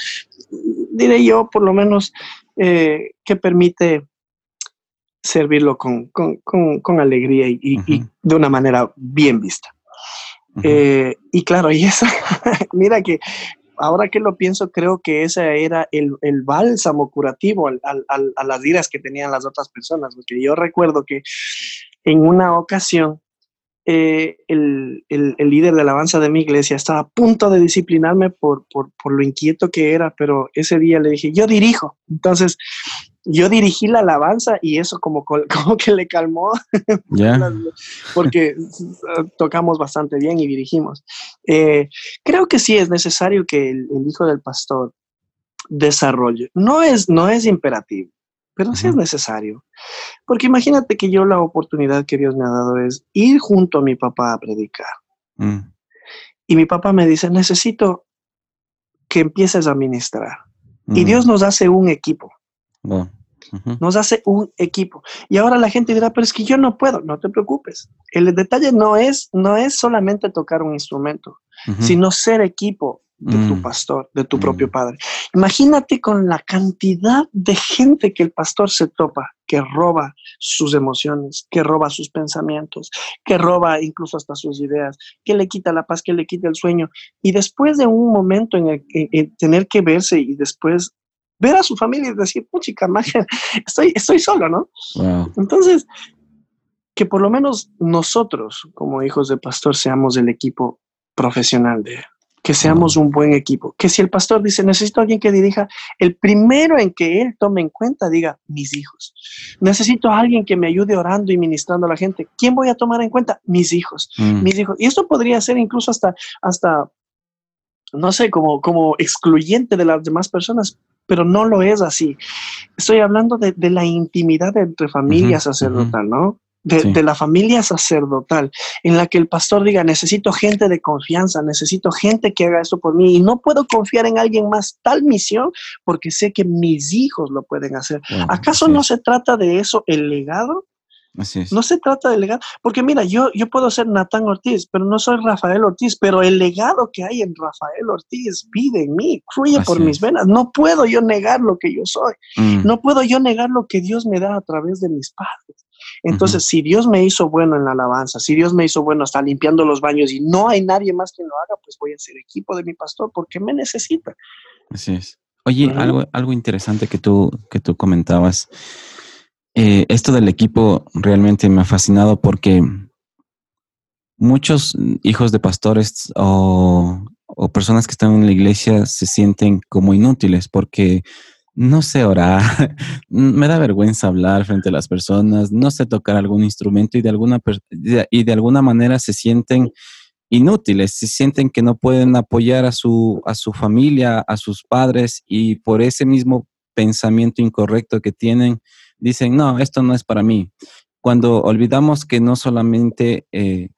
diré yo, por lo menos, eh, que permite servirlo con, con, con, alegría y, de una manera bien vista. Eh, y claro, y esa, mira que ahora que lo pienso, creo que ese era el, el bálsamo curativo al, al, a las iras que tenían las otras personas, porque yo recuerdo que en una ocasión eh, el, el, el, líder de alabanza de mi iglesia estaba a punto de disciplinarme por, por, por, lo inquieto que era, pero ese día le dije, yo dirijo. Entonces, yo dirigí la alabanza y eso como, como que le calmó, porque tocamos bastante bien y dirigimos. Eh, creo que sí es necesario que el, hijo del pastor desarrolle. No es, no es imperativo, pero sí es necesario. Porque imagínate que yo la oportunidad que Dios me ha dado es ir junto a mi papá a predicar. Mm. Y mi papá me dice, necesito que empieces a ministrar. Y. Dios nos hace un equipo. Nos hace un equipo. Y ahora la gente dirá, pero es que yo no puedo. No te preocupes. El detalle no es, no es solamente tocar un instrumento, sino ser equipo de tu mm. pastor, de tu propio mm. padre. Imagínate con la cantidad de gente que el pastor se topa, que roba sus emociones, que roba sus pensamientos, que roba incluso hasta sus ideas, que le quita la paz, que le quita el sueño. Y después de un momento en el tener que verse y después ver a su familia y decir, puchica, magia, estoy, estoy solo, ¿no? Entonces, que por lo menos nosotros, como hijos de pastor, seamos el equipo profesional de, que seamos un buen equipo. Que si el pastor dice, necesito a alguien que dirija, el primero en que él tome en cuenta diga, mis hijos. Necesito a alguien que me ayude orando y ministrando a la gente. ¿Quién voy a tomar en cuenta? Mis hijos. Mm. Mis hijos. Y esto podría ser incluso hasta, hasta no sé, como, como excluyente de las demás personas, pero no lo es así. Estoy hablando de, la intimidad entre familia sacerdotal, ¿no? De, la familia sacerdotal, en la que el pastor diga, necesito gente de confianza, necesito gente que haga esto por mí y no puedo confiar en alguien más tal misión porque sé que mis hijos lo pueden hacer. ¿Acaso no se trata de eso el legado? No se trata de legado, porque mira, yo, yo puedo ser Natán Ortiz, pero no soy Rafael Ortiz, pero el legado que hay en Rafael Ortiz vive en mí, fluye por mis venas. No puedo yo negar lo que yo soy, mm. no puedo yo negar lo que Dios me da a través de mis padres. Entonces, si Dios me hizo bueno en la alabanza, si Dios me hizo bueno hasta limpiando los baños y no hay nadie más que lo haga, pues voy a ser equipo de mi pastor porque me necesita. Así es. Oye, algo, algo interesante que tú, que tú comentabas. Eh, esto del equipo realmente me ha fascinado porque muchos hijos de pastores o, o, personas que están en la iglesia se sienten como inútiles porque no sé orar, me da vergüenza hablar frente a las personas, no sé tocar algún instrumento y de alguna, y de alguna manera se sienten inútiles, se sienten que no pueden apoyar a su, a su familia, a sus padres y por ese mismo pensamiento incorrecto que tienen, dicen, no, esto no es para mí. Cuando olvidamos que no solamente eh,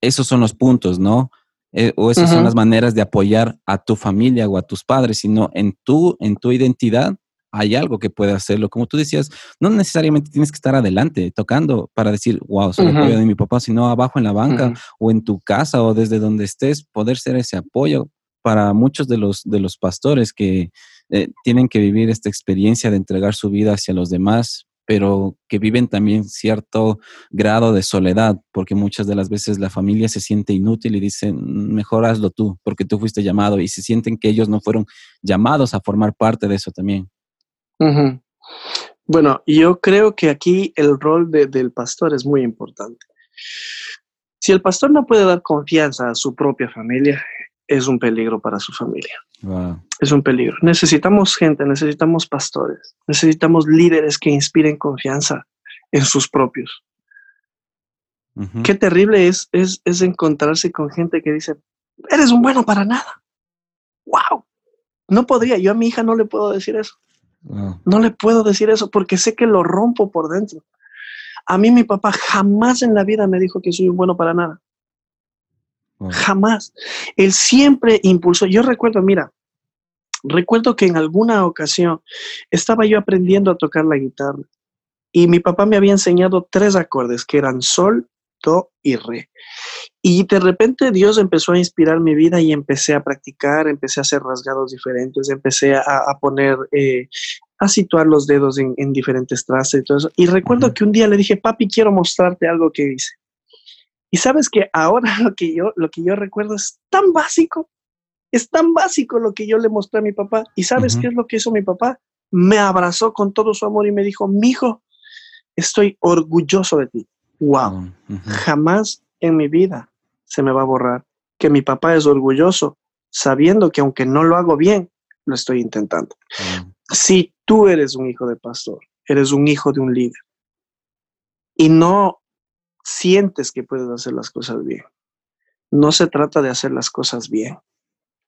esos son los puntos, ¿no? Eh, o esas son las maneras de apoyar a tu familia o a tus padres, sino en tu, en tu identidad hay algo que puede hacerlo. Como tú decías, no necesariamente tienes que estar adelante tocando para decir, wow, soy el apoyo de mi papá, sino abajo en la banca o en tu casa o desde donde estés, poder ser ese apoyo para muchos de los, de los pastores que eh, tienen que vivir esta experiencia de entregar su vida hacia los demás, pero que viven también cierto grado de soledad, porque muchas de las veces la familia se siente inútil y dicen, mejor hazlo tú, porque tú fuiste llamado, y se sienten que ellos no fueron llamados a formar parte de eso también. Bueno, yo creo que aquí el rol del pastor es muy importante. Si el pastor no puede dar confianza a su propia familia, es un peligro para su familia. Es un peligro. Necesitamos gente, necesitamos pastores, necesitamos líderes que inspiren confianza en sus propios. Qué terrible es, es, es, encontrarse con gente que dice, eres un bueno para nada. ¡Wow! No podría, yo a mi hija no le puedo decir eso. No le puedo decir eso porque sé que lo rompo por dentro. A mí mi papá jamás en la vida me dijo que soy un bueno para nada. Jamás. Él siempre impulsó. Yo recuerdo, mira, Recuerdo que en alguna ocasión estaba yo aprendiendo a tocar la guitarra y mi papá me había enseñado tres acordes que eran sol, do y re. Y de repente Dios empezó a inspirar mi vida y empecé a practicar, empecé a hacer rasgados diferentes, empecé a, poner, eh, a situar los dedos en, diferentes trazas y todo eso. Y recuerdo que un día le dije, papi, quiero mostrarte algo que hice. Y sabes que ahora lo que yo, lo que yo recuerdo es tan básico, es tan básico lo que yo le mostré a mi papá. ¿Y sabes qué es lo que hizo mi papá? Me abrazó con todo su amor y me dijo, mijo, estoy orgulloso de ti. Wow, jamás en mi vida se me va a borrar que mi papá es orgulloso, sabiendo que aunque no lo hago bien, lo estoy intentando. Si tú eres un hijo de pastor, eres un hijo de un líder y no sientes que puedes hacer las cosas bien, no se trata de hacer las cosas bien,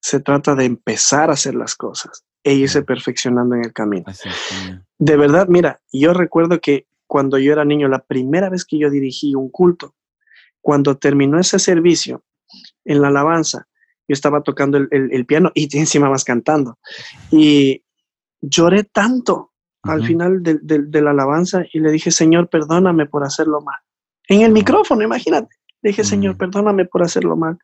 se trata de empezar a hacer las cosas e irse perfeccionando en el camino. de verdad, mira, yo recuerdo que cuando yo era niño, la primera vez que yo dirigí un culto, cuando terminó ese servicio en la alabanza, yo estaba tocando el, piano y encima más cantando. Y lloré tanto al final de, la alabanza y le dije, Señor, perdóname por hacerlo mal. En el micrófono, imagínate. Le dije, Señor, perdóname por hacerlo mal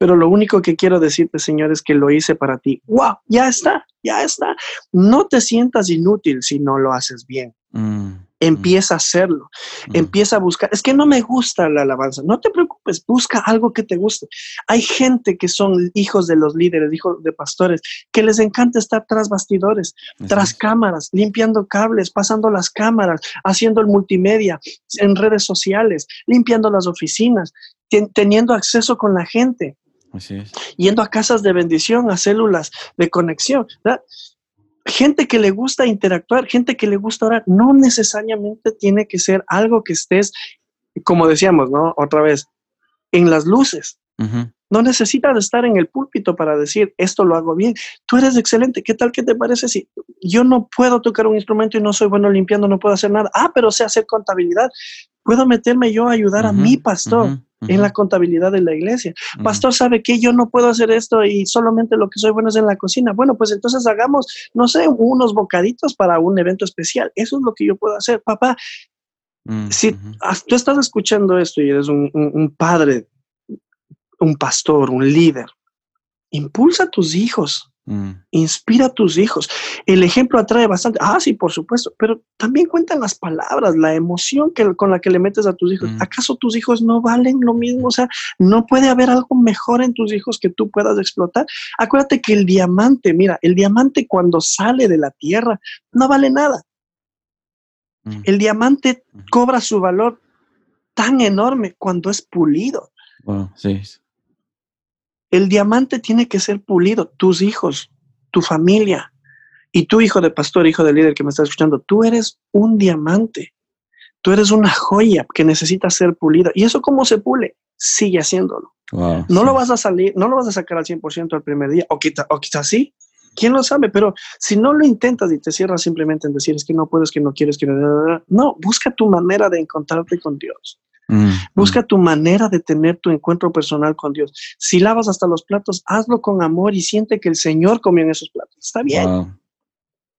pero lo único que quiero decirte, Señor, es que lo hice para ti. ¡Wow! Ya está, ya está. No te sientas inútil si no lo haces bien. Mm, empieza a hacerlo, empieza a buscar. Es que no me gusta la alabanza. No te preocupes, busca algo que te guste. Hay gente que son hijos de los líderes, hijos de pastores, que les encanta estar tras bastidores, tras cámaras, limpiando cables, pasando las cámaras, haciendo el multimedia en redes sociales, limpiando las oficinas, teniendo acceso con la gente. Yendo a casas de bendición, a células de conexión. Gente que le gusta interactuar, gente que le gusta orar, no necesariamente tiene que ser algo que estés, como decíamos, ¿no? Otra vez, en las luces. No necesitas estar en el púlpito para decir, esto lo hago bien. Tú eres excelente. ¿Qué tal que te parece si yo no puedo tocar un instrumento y no soy bueno limpiando, no puedo hacer nada? Ah, pero sé hacer contabilidad. Puedo meterme yo a ayudar a mi pastor en la contabilidad de la iglesia. Pastor, ¿sabe que yo no puedo hacer esto y solamente lo que soy bueno es en la cocina? Bueno, pues entonces hagamos, no sé, unos bocaditos para un evento especial. Eso es lo que yo puedo hacer. Papá, si tú estás escuchando esto y eres un padre, un pastor, un líder, impulsa a tus hijos Mm. Inspira a tus hijos. El ejemplo atrae bastante. Ah, sí, por supuesto, pero también cuentan las palabras, la emoción que, con la que le metes a tus hijos. Mm. ¿Acaso tus hijos no valen lo mismo? O sea, no puede haber algo mejor en tus hijos que tú puedas explotar. Acuérdate que el diamante, mira, el diamante cuando sale de la tierra no vale nada. Mm. El diamante cobra su valor tan enorme cuando es pulido. sí. El diamante tiene que ser pulido. Tus hijos, tu familia y tu hijo de pastor, hijo de líder que me está escuchando, tú eres un diamante. Tú eres una joya que necesita ser pulida. ¿Y eso cómo se pule? Sigue haciéndolo. no lo vas a salir, no lo vas a sacar al 100% el primer día, o, quizás o quizás sí, quién lo sabe, pero si no lo intentas y te cierras simplemente en decir es que no puedes, que no quieres, que no, no, busca tu manera de encontrarte con Dios. Mm, Busca mm. tu manera de tener tu encuentro personal con Dios. Si lavas hasta los platos, hazlo con amor y siente que el Señor comió en esos platos. Está bien.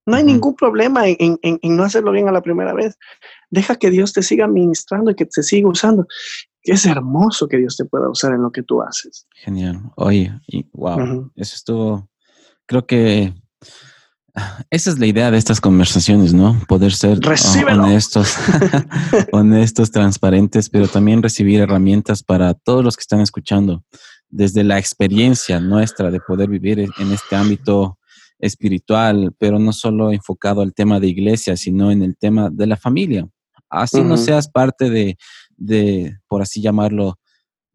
No hay ningún problema en, no hacerlo bien a la primera vez. Deja que Dios te siga ministrando y que te siga usando. Es hermoso que Dios te pueda usar en lo que tú haces. Genial. Oye, wow, eso estuvo, creo que esa es la idea de estas conversaciones, ¿no? Poder ser honestos, honestos, transparentes, pero también recibir herramientas para todos los que están escuchando, desde la experiencia nuestra de poder vivir en este ámbito espiritual, pero no solo enfocado al tema de iglesia, sino en el tema de la familia. Así no seas parte de, de, por así llamarlo,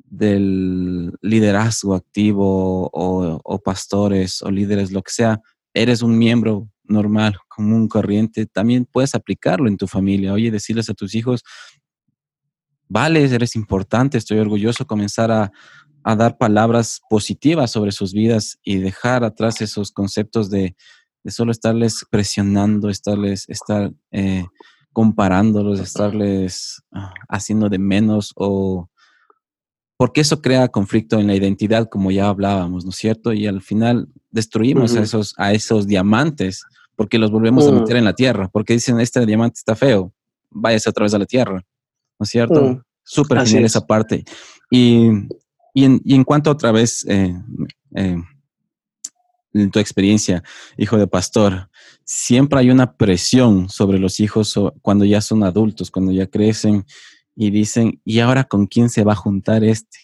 del liderazgo activo o, o pastores o líderes, lo que sea, eres un miembro normal, común, corriente, también puedes aplicarlo en tu familia. Oye, decirles a tus hijos, vale, eres importante, estoy orgulloso, comenzar a, dar palabras positivas sobre sus vidas y dejar atrás esos conceptos de, solo estarles presionando, estarles, estar eh, comparándolos, estarles ah, haciendo de menos o porque eso crea conflicto en la identidad, como ya hablábamos, ¿no es cierto? Y al final destruimos a, esos, a esos diamantes porque los volvemos a mm. meter en la tierra, porque dicen, este diamante está feo, váyase otra vez a la tierra, ¿no es cierto? Mm. Súper genial esa parte. Y, y, en, y, en, cuanto otra vez, eh, eh, en tu experiencia, hijo de pastor, siempre hay una presión sobre los hijos cuando ya son adultos, cuando ya crecen y dicen, ¿y ahora con quién se va a juntar este?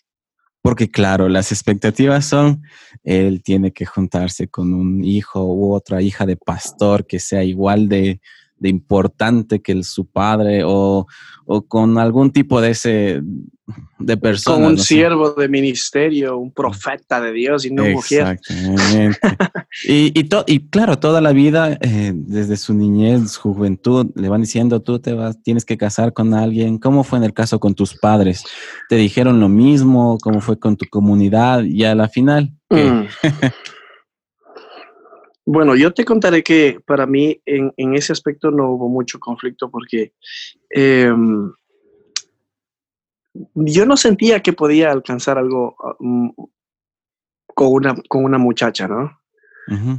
Porque claro, las expectativas son, él tiene que juntarse con un hijo u otra hija de pastor que sea igual de, de importante que el, su padre o, o, con algún tipo de ese de persona. Con un siervo de ministerio, un profeta de Dios y no mujer. Exactamente. y, y, y, claro, toda la vida, eh, desde su niñez, su juventud, le van diciendo, tú te vas, tienes que casar con alguien. ¿Cómo fue en el caso con tus padres? ¿Te dijeron lo mismo? ¿Cómo fue con tu comunidad? Y a la final, mm. Bueno, yo te contaré que para mí en, ese aspecto no hubo mucho conflicto porque em, yo no sentía que podía alcanzar algo mm, con, una, con una muchacha, ¿no?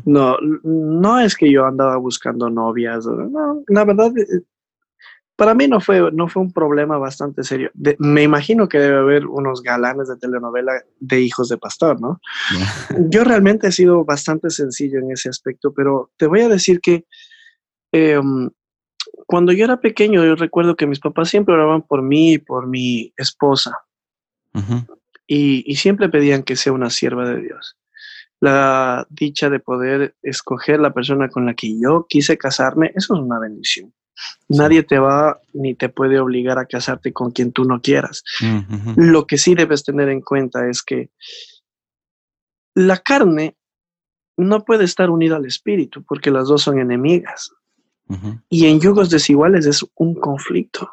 No, no es que yo andaba buscando novias, no, la verdad eh, para mí no fue, no fue un problema bastante serio. me imagino que debe haber unos galanes de telenovela de hijos de pastor, ¿no? Yo realmente he sido bastante sencillo en ese aspecto, pero te voy a decir que em, cuando yo era pequeño, yo recuerdo que mis papás siempre oraban por mí y por mi esposa. y, y siempre pedían que sea una sierva de Dios la dicha de poder escoger la persona con la que yo quise casarme, eso es una bendición. Nadie te va ni te puede obligar a casarte con quien tú no quieras. Lo que sí debes tener en cuenta es que la carne no puede estar unida al espíritu porque las dos son enemigas. Y en yugos desiguales es un conflicto.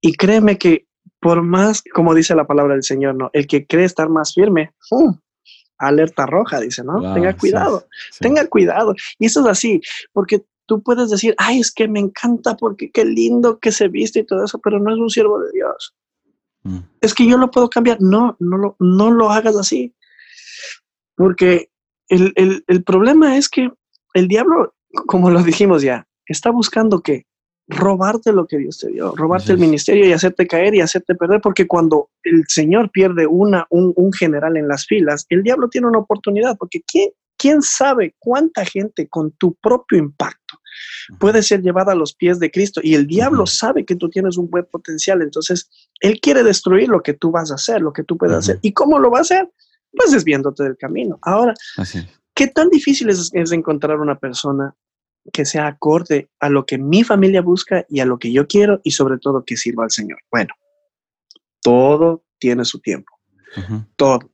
Y créeme que por más, como dice la palabra del Señor, ¿no? El que cree estar más firme, alerta roja, dice, ¿no? tenga cuidado, tenga cuidado. Y eso es así, porque tú puedes decir, ay, es que me encanta porque qué lindo que se viste y todo eso, pero no es un siervo de Dios. Mm. Es que yo lo puedo cambiar. No, no lo, no lo hagas así. Porque el, el problema es que el diablo, como lo dijimos ya, está buscando que robarte lo que Dios te dio, robarte el ministerio y hacerte caer y hacerte perder, porque cuando el Señor pierde una, un, un, general en las filas, el diablo tiene una oportunidad, porque ¿quién, quién sabe cuánta gente con tu propio impacto puede ser llevada a los pies de Cristo y el diablo sabe que tú tienes un buen potencial, entonces él quiere destruir lo que tú vas a hacer, lo que tú puedes hacer. ¿Y cómo lo va a hacer? Pues desviándote del camino. Ahora, ¿qué tan difícil es, es encontrar una persona que sea acorde a lo que mi familia busca y a lo que yo quiero y sobre todo que sirva al Señor. Bueno, todo tiene su tiempo. Todo.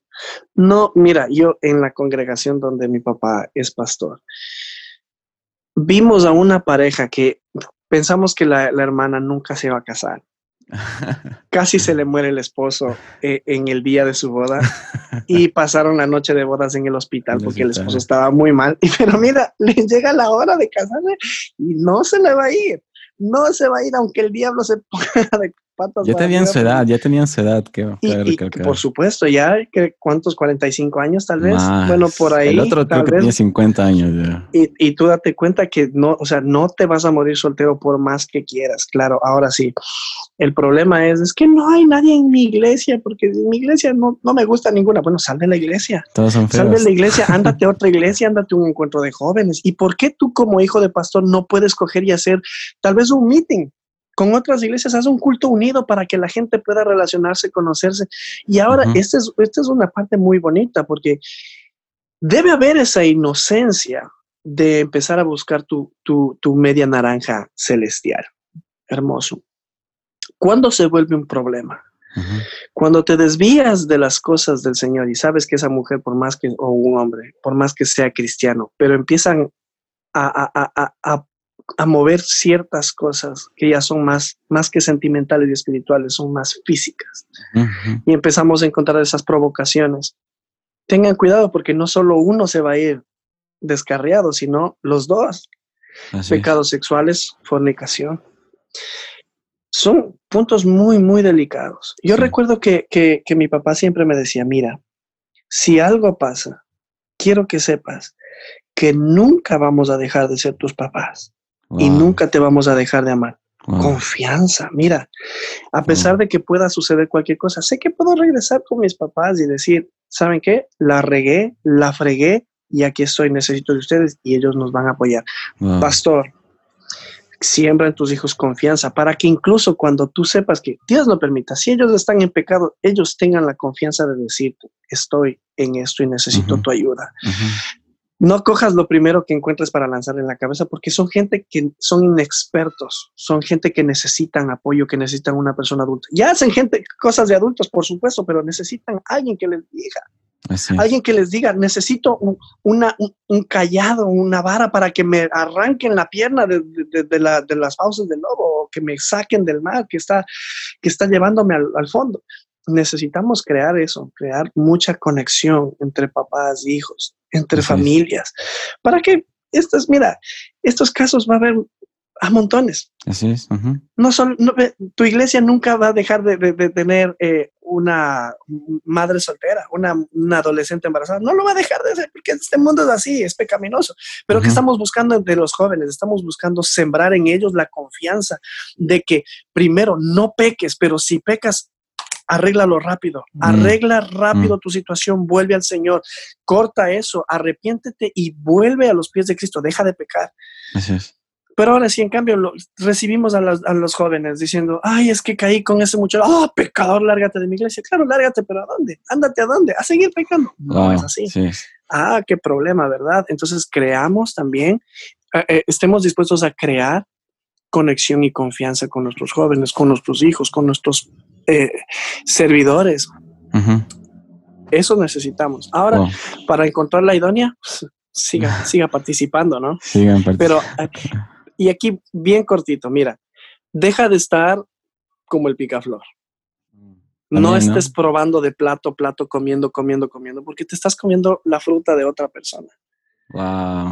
No, mira, yo en la congregación donde mi papá es pastor, vimos a una pareja que pensamos que la, hermana nunca se iba a casar. Casi se le muere el esposo eh, en el día de su boda y pasaron la noche de bodas en el hospital porque el esposo estaba muy mal. Y, pero mira, le llega la hora de casarse y no se le va a ir. No se va a ir aunque el diablo se ponga de ya tenían su edad, ya tenían su edad. Que, y, por supuesto, ya, que, ¿cuántos? 45 años tal vez. Bueno, por ahí. El otro tal vez. tenía 50 años ya. Y, y, tú date cuenta que no, o sea, no te vas a morir soltero por más que quieras. Claro, ahora sí. El problema es, es que no hay nadie en mi iglesia, porque en mi iglesia no, no me gusta ninguna. Bueno, sal de la iglesia. Todos son Sal de la iglesia, ándate a otra iglesia, ándate a un encuentro de jóvenes. ¿Y por qué tú como hijo de pastor no puedes coger y hacer tal vez un meeting? Con otras iglesias, haz un culto unido para que la gente pueda relacionarse, conocerse. Y ahora, esta, es, esta es una parte muy bonita porque debe haber esa inocencia de empezar a buscar tu, tu, tu media naranja celestial. Hermoso. ¿Cuándo se vuelve un problema? Cuando te desvías de las cosas del Señor y sabes que esa mujer, por más que, o un hombre, por más que sea cristiano, pero empiezan a, a, a, a a mover ciertas cosas que ya son más, más que sentimentales y espirituales, son más físicas. Y empezamos a encontrar esas provocaciones. Tengan cuidado porque no solo uno se va a ir descarriado, sino los dos. Pecados sexuales, fornicación. son puntos muy, muy delicados. Yo recuerdo que, que, que mi papá siempre me decía, mira, si algo pasa, quiero que sepas que nunca vamos a dejar de ser tus papás y nunca te vamos a dejar de amar. Confianza, mira, a pesar de que pueda suceder cualquier cosa, sé que puedo regresar con mis papás y decir, ¿saben qué? La regué, la fregué y aquí estoy, necesito de ustedes y ellos nos van a apoyar. Pastor, siembra en tus hijos confianza para que incluso cuando tú sepas que Dios lo permita, si ellos están en pecado, ellos tengan la confianza de decirte, estoy en esto y necesito tu ayuda no cojas lo primero que encuentres para lanzarle en la cabeza, porque son gente que son inexpertos, son gente que necesitan apoyo, que necesitan una persona adulta. Ya hacen gente cosas de adultos, por supuesto, pero necesitan alguien que les diga. Alguien que les diga, necesito un, una, un, callado, una vara para que me arranquen la pierna de, las fauces del lobo, o que me saquen del mar que está, que está llevándome al, fondo necesitamos crear eso, crear mucha conexión entre papás e hijos entre familias, para que estos, mira, estos casos va a haber a montones. Así es. No son, tu iglesia nunca va a dejar de, tener eh, una madre soltera, una, adolescente embarazada. No lo va a dejar de hacer porque este mundo es así, es pecaminoso. Pero que estamos buscando entre los jóvenes? Estamos buscando sembrar en ellos la confianza de que primero no peques, pero si pecas, arréglalo rápido, mm. arregla rápido mm. tu situación, vuelve al Señor, corta eso, arrepiéntete y vuelve a los pies de Cristo, deja de pecar. Pero ahora sí, en cambio, recibimos a, los jóvenes diciendo, ay, es que caí con ese muchacho, oh, pecador, lárgate de mi iglesia. Claro, lárgate, pero ¿a dónde? Ándate a dónde? A seguir pecando. No es así. Ah, qué problema, ¿verdad? Entonces, creamos también, eh, eh, estemos dispuestos a crear conexión y confianza con nuestros jóvenes, con nuestros hijos, con nuestros eh, servidores. Eso necesitamos. Ahora, para encontrar la idónea, pues, siga, siga participando, ¿no? Pero, y aquí bien cortito, mira, deja de estar como el picaflor. no estés probando de plato, plato, comiendo, comiendo, comiendo, porque te estás comiendo la fruta de otra persona.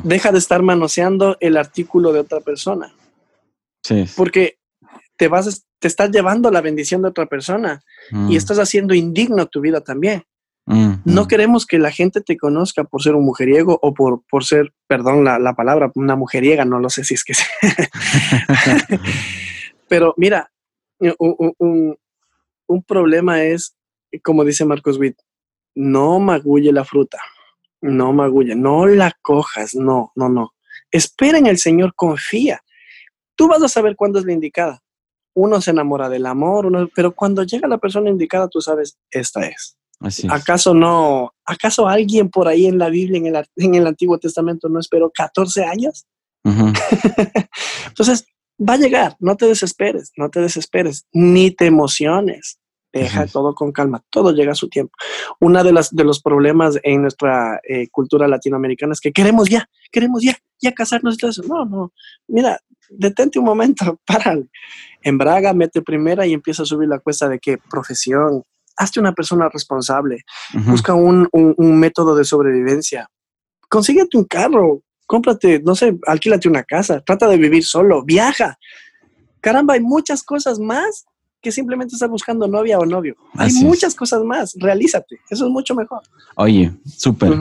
Deja de estar manoseando el artículo de otra persona. Sí. Porque te vas, te estás llevando la bendición de otra persona y mm. estás haciendo indigno tu vida también. Mm, no mm. queremos que la gente te conozca por ser un mujeriego o por, por ser, perdón la, palabra, una mujeriega, no lo sé si es que... Pero mira, un, un, problema es, como dice Marcos Witt, no magulle la fruta, no magulle, no la cojas, no, no, no. Espera en el Señor, confía. Tú vas a saber cuándo es la indicada uno se enamora del amor, uno, pero cuando llega la persona indicada, tú sabes, esta es. ¿Acaso no? ¿Acaso alguien por ahí en la Biblia, en el, en el Antiguo Testamento, no esperó 14 años? Entonces, va a llegar, no te desesperes, no te desesperes, ni te emociones. Deja todo con calma, todo llega a su tiempo. Uno de, las, de los problemas en nuestra eh, cultura latinoamericana es que queremos ya, queremos ya, ya casarnos y todo eso. No, no, mira, detente un momento, párale. Embraga, mete primera y empieza a subir la cuesta de qué profesión. Hazte una persona responsable. Busca un, un, método de sobrevivencia. Consíguete un carro. Cómprate, no sé, alquílate una casa. Trata de vivir solo. Viaja. Caramba, hay muchas cosas más que simplemente estar buscando novia o novio. Hay muchas cosas más. Realízate. Eso es mucho mejor. Oye, súper.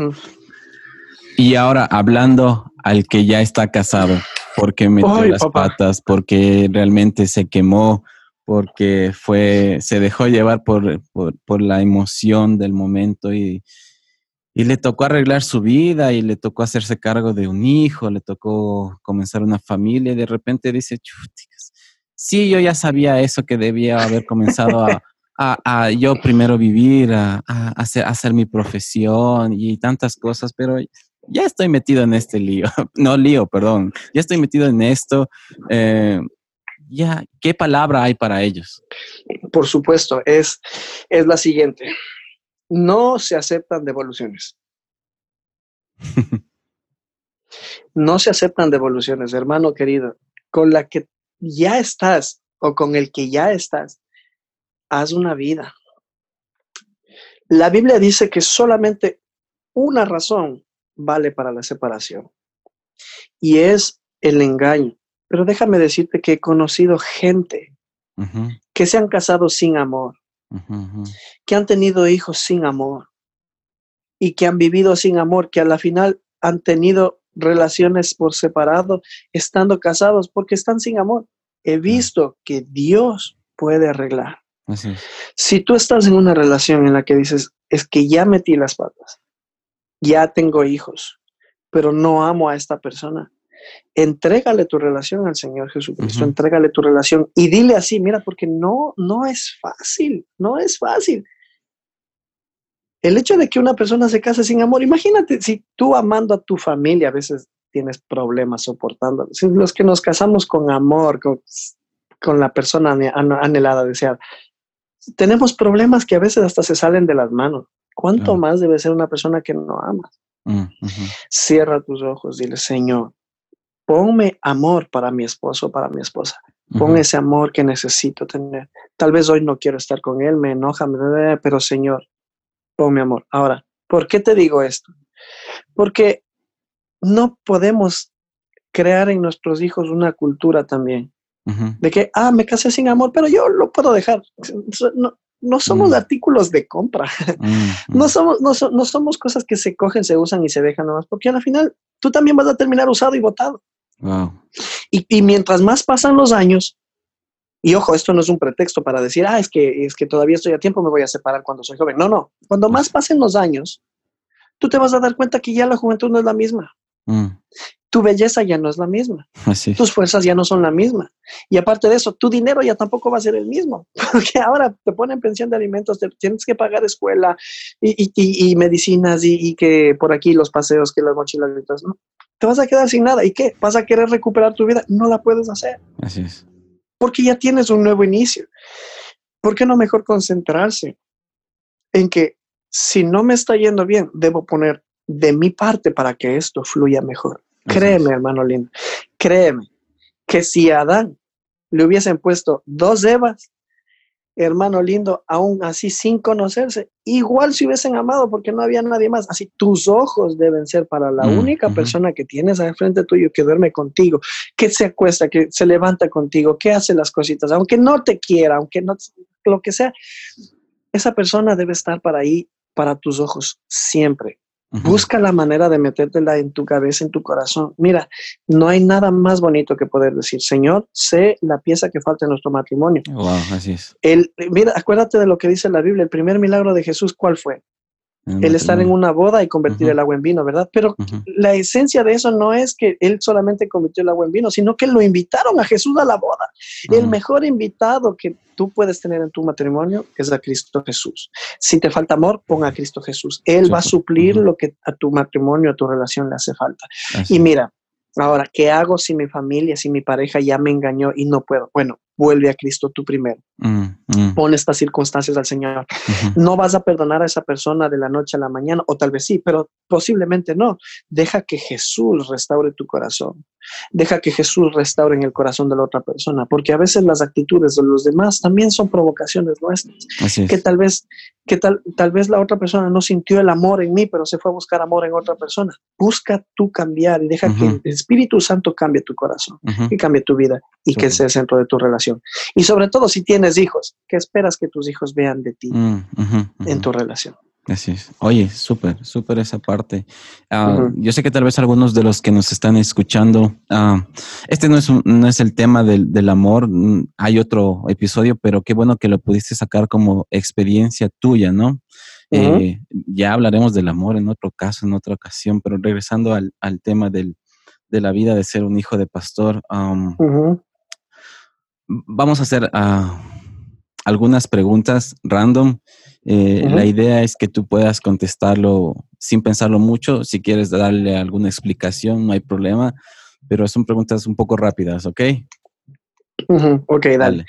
Y ahora hablando al que ya está casado, porque metió las patas, porque realmente se quemó, porque fue, se dejó llevar por, por, la emoción del momento y, y, le tocó arreglar su vida y le tocó hacerse cargo de un hijo, le tocó comenzar una familia y de repente dice, sí, yo ya sabía eso que debía haber comenzado a, a, yo primero vivir, a, hacer, a hacer mi profesión y tantas cosas, pero ya estoy metido en este lío, no lío, perdón, ya estoy metido en esto. Eh, ya, ¿qué palabra hay para ellos? Por supuesto, es, es la siguiente. No se aceptan devoluciones. no se aceptan devoluciones, hermano querido. Con la que ya estás o con el que ya estás, haz una vida. La Biblia dice que solamente una razón vale para la separación. Y es el engaño. Pero déjame decirte que he conocido gente que se han casado sin amor, que han tenido hijos sin amor y que han vivido sin amor, que a la final han tenido relaciones por separado, estando casados porque están sin amor. He visto que Dios puede arreglar. Si tú estás en una relación en la que dices, es que ya metí las patas, ya tengo hijos, pero no amo a esta persona, entrégale tu relación al Señor Jesucristo, entrégale tu relación y dile así, mira, porque no, no es fácil, no es fácil. El hecho de que una persona se case sin amor, imagínate si tú amando a tu familia a veces tienes problemas soportando. Los que nos casamos con amor, con, con la persona anhelada, deseada, tenemos problemas que a veces hasta se salen de las manos. ¿Cuánto más debe ser una persona que no amas? Mm, Cierra tus ojos, dile, Señor, ponme amor para mi esposo, para mi esposa. Pon ese amor que necesito tener. Tal vez hoy no quiero estar con él, me enoja, pero Señor, ponme amor. Ahora, ¿por qué te digo esto? Porque no podemos crear en nuestros hijos una cultura también de que, ah, me casé sin amor, pero yo lo puedo dejar. No, no somos mm. artículos de compra. no, somos, no, no, somos cosas que se cogen, se usan y se dejan nomás, porque al final tú también vas a terminar usado y votado. Y, y, mientras más pasan los años, y ojo, esto no es un pretexto para decir, ah, es que, es que todavía estoy a tiempo, me voy a separar cuando soy joven. No, no. Cuando más pasen los años, tú te vas a dar cuenta que ya la juventud no es la misma. Mm. Tu belleza ya no es la misma. Tus fuerzas ya no son la misma. Y aparte de eso, tu dinero ya tampoco va a ser el mismo. Porque ahora te ponen pensión de alimentos, te, tienes que pagar escuela y, y, y medicinas y, que por aquí los paseos, que las mochilas, ¿no? te vas a quedar sin nada. ¿Y qué? ¿Vas a querer recuperar tu vida? No la puedes hacer. Así es. Porque ya tienes un nuevo inicio. ¿Por qué no mejor concentrarse en que si no me está yendo bien, debo poner de mi parte para que esto fluya mejor? Créeme, hermano lindo, créeme que si a Adán le hubiesen puesto dos Evas, hermano lindo, aún así sin conocerse, igual se hubiesen amado porque no había nadie más. Así tus ojos deben ser para la mm, única persona que tienes al frente tuyo, que duerme contigo, que se acuesta, que se levanta contigo, que hace las cositas, aunque no te quiera, aunque no, lo que sea. Esa persona debe estar para ahí, para tus ojos, siempre. Busca la manera de metértela en tu cabeza, en tu corazón. Mira, no hay nada más bonito que poder decir, Señor, sé la pieza que falta en nuestro matrimonio. Wow, así es. El, mira, acuérdate de lo que dice la Biblia. El primer milagro de Jesús, ¿cuál fue? El estar en una boda y convertir el agua en vino, ¿verdad? Pero la esencia de eso no es que él solamente convirtió el agua en vino, sino que lo invitaron a Jesús a la boda. El mejor invitado que tú puedes tener en tu matrimonio es a Cristo Jesús. Si te falta amor, pon a Cristo Jesús. Él va a suplir lo que a tu matrimonio, a tu relación le hace falta. Y mira, ahora, ¿qué hago si mi familia, si mi pareja ya me engañó y no puedo? Bueno, vuelve a Cristo tú primero. Mm, mm. Pon estas circunstancias al Señor. No vas a perdonar a esa persona de la noche a la mañana, o tal vez sí, pero posiblemente no. Deja que Jesús restaure tu corazón. Deja que Jesús restaure en el corazón de la otra persona, porque a veces las actitudes de los demás también son provocaciones nuestras. Que tal vez, que tal, tal vez la otra persona no sintió el amor en mí, pero se fue a buscar amor en otra persona. Busca tú cambiar y deja que el Espíritu Santo cambie tu corazón y cambie tu vida y que sea el centro de tu relación. Y sobre todo si tienes hijos, ¿qué esperas que tus hijos vean de ti mm, en tu relación? Así es. Oye, súper, súper esa parte. Ah, yo sé que tal vez algunos de los que nos están escuchando, ah, este no es, no es el tema del, del, amor, mm, hay otro episodio, pero qué bueno que lo pudiste sacar como experiencia tuya, ¿no? Eh, ya hablaremos del amor en otro caso, en otra ocasión, pero regresando al, al tema del, de la vida de ser un hijo de pastor, vamos a hacer ah, algunas preguntas random. Eh, la idea es que tú puedas contestarlo sin pensarlo mucho. Si quieres darle alguna explicación, no hay problema, pero son preguntas un poco rápidas, ¿ok? Ok, dale.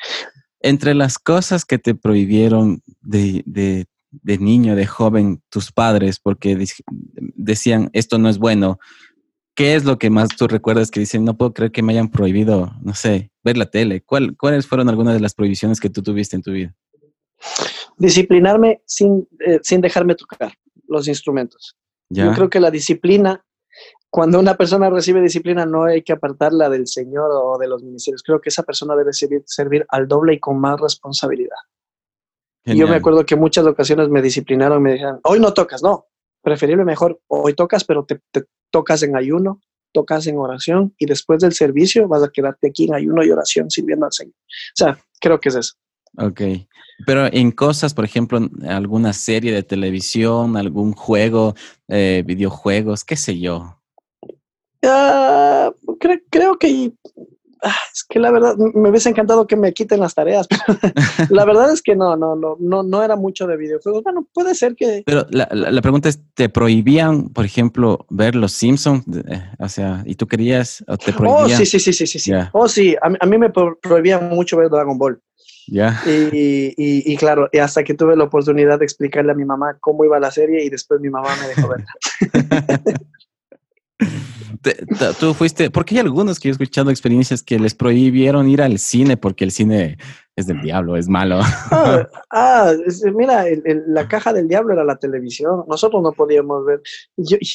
Entre las cosas que te prohibieron de, de, de niño, de joven, tus padres, porque decían, esto no es bueno, ¿qué es lo que más tú recuerdas que dicen, no puedo creer que me hayan prohibido, no sé, ver la tele? ¿Cuál, ¿Cuáles fueron algunas de las prohibiciones que tú tuviste en tu vida? Disciplinarme sin, eh, sin dejarme tocar los instrumentos. Yo creo que la disciplina cuando una persona recibe disciplina no hay que apartarla del Señor o de los ministerios. Creo que esa persona debe servir, servir al doble y con más responsabilidad. yo me acuerdo que muchas ocasiones me disciplinaron, me dijeron, hoy no tocas, no, preferible mejor, hoy tocas, pero te, tocas en ayuno, tocas en oración y después del servicio vas a quedarte aquí en ayuno y oración sirviendo al Señor. O sea, creo que es eso. Ok, pero en cosas, por ejemplo, alguna serie de televisión, algún juego, eh, videojuegos, qué sé yo, Ah, creo que es que la verdad me hubiese encantado que me quiten las tareas, pero la verdad es que no, no, no, no, no era mucho de videojuegos. Bueno, puede ser que. Pero la, la, pregunta es: ¿te prohibían, por ejemplo, ver los Simpsons? Eh, o sea, ¿y tú querías o te oh, prohibían? Oh, sí, sí, sí, sí, sí. sí. Oh, sí, a, mí me prohibían mucho ver Dragon Ball. Ya. Y, y, y, claro, hasta que tuve la oportunidad de explicarle a mi mamá cómo iba la serie y después mi mamá me dejó verla. tú fuiste, porque hay algunos que he escuchado experiencias que les prohibieron ir al cine porque el cine es del diablo, es malo. Ah, ah mira, la caja del diablo era la televisión. Nosotros no podíamos ver.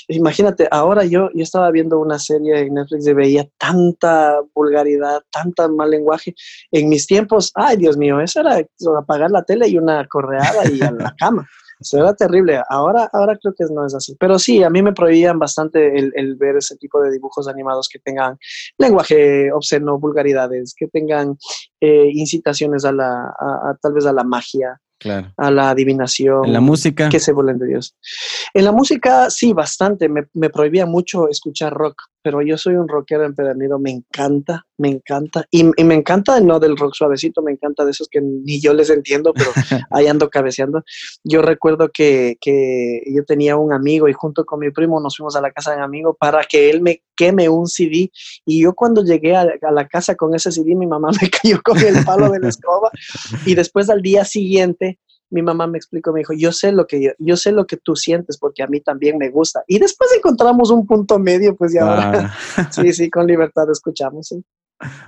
imagínate, ahora yo, yo estaba viendo una serie en Netflix y veía tanta vulgaridad, tanta mal lenguaje. En mis tiempos, ay Dios mío, eso era apagar la tele y una correada y a la cama. Eso era terrible. Ahora, ahora creo que no es así. Pero sí, a mí me prohibían bastante el, ver ese tipo de dibujos animados que tengan lenguaje obsceno, vulgaridades, que tengan eh, incitaciones a la, tal vez a la magia, a la adivinación. ¿En la música? Que se vuelven de Dios. En la música, sí, bastante. Me, me, prohibía mucho escuchar rock, pero yo soy un rockero empedernido. Me encanta, me encanta. Y, y, me encanta no del rock suavecito, me encanta de esos que ni yo les entiendo, pero ahí ando cabeceando. Yo recuerdo que, que, yo tenía un amigo y junto con mi primo nos fuimos a la casa de un amigo para que él me queme un CD. Y yo cuando llegué a, a la casa con ese CD, mi mamá me cayó con el palo de la escoba. Y después al día siguiente, mi mamá me explicó, me dijo, yo sé lo que yo, sé lo que tú sientes porque a mí también me gusta. Y después encontramos un punto medio, pues ya ahora, ah. sí, sí, con libertad escuchamos.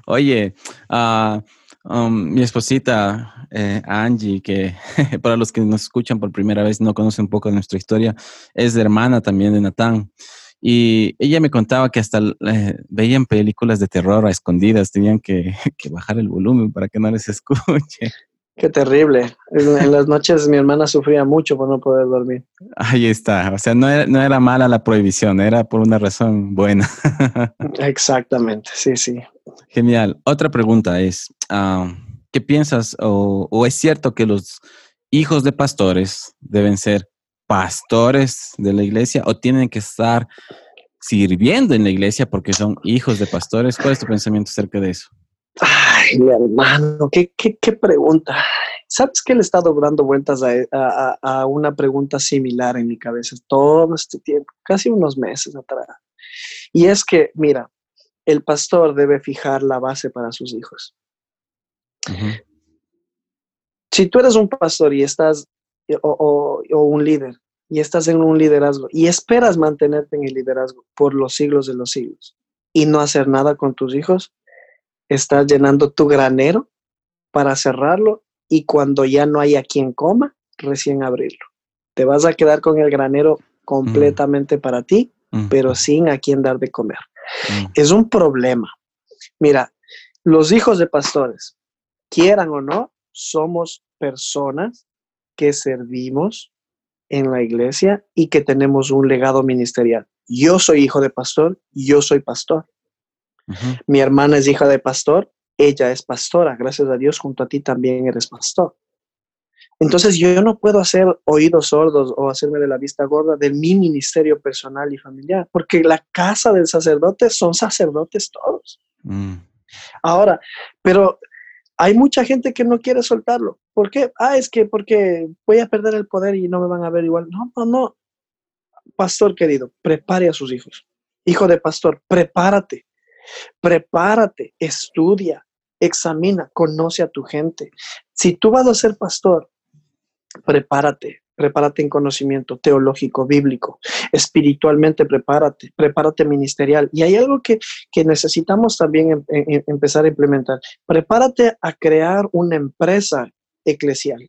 Oye, uh, mi esposita eh, Angie, que para los que nos escuchan por primera vez no conocen un poco de nuestra historia, es hermana también de Natán. Y ella me contaba que hasta eh, veían películas de terror a escondidas, tenían que, que, bajar el volumen para que no les escuche. Qué terrible. En, las noches mi hermana sufría mucho por no poder dormir. Ahí está. O sea, no era, no era mala la prohibición, era por una razón buena. Exactamente, sí, sí. Genial. Otra pregunta es, ah, ¿qué piensas o, o es cierto que los hijos de pastores deben ser pastores de la iglesia o tienen que estar sirviendo en la iglesia porque son hijos de pastores? ¿Cuál es tu pensamiento acerca de eso? Ay, mi hermano, qué, qué, qué pregunta. ¿Sabes que le he estado dando vueltas a, a, una pregunta similar en mi cabeza todo este tiempo, casi unos meses atrás? Y es que, mira, el pastor debe fijar la base para sus hijos. Si tú eres un pastor y estás, o, o, un líder, y estás en un liderazgo y esperas mantenerte en el liderazgo por los siglos de los siglos y no hacer nada con tus hijos, estás llenando tu granero para cerrarlo y cuando ya no haya quien coma, recién abrirlo. Te vas a quedar con el granero completamente para ti, pero sin a quien dar de comer. Es un problema. Mira, los hijos de pastores, quieran o no, somos personas que servimos en la iglesia y que tenemos un legado ministerial. Yo soy hijo de pastor, yo soy pastor. Mi hermana es hija de pastor, ella es pastora, gracias a Dios, junto a ti también eres pastor. Entonces yo no puedo hacer oídos sordos o hacerme de la vista gorda de mi ministerio personal y familiar, porque la casa del sacerdote son sacerdotes todos. Mm. Ahora, pero hay mucha gente que no quiere soltarlo. ¿Por qué? Ah, es que porque voy a perder el poder y no me van a ver igual. No, no, no. Pastor querido, prepare a sus hijos. Hijo de pastor, prepárate. Prepárate, estudia, examina, conoce a tu gente. Si tú vas a ser pastor, prepárate, prepárate en conocimiento teológico, bíblico, espiritualmente prepárate, prepárate ministerial. Y hay algo que, necesitamos también em, em, em, empezar a implementar. Prepárate a crear una empresa eclesial.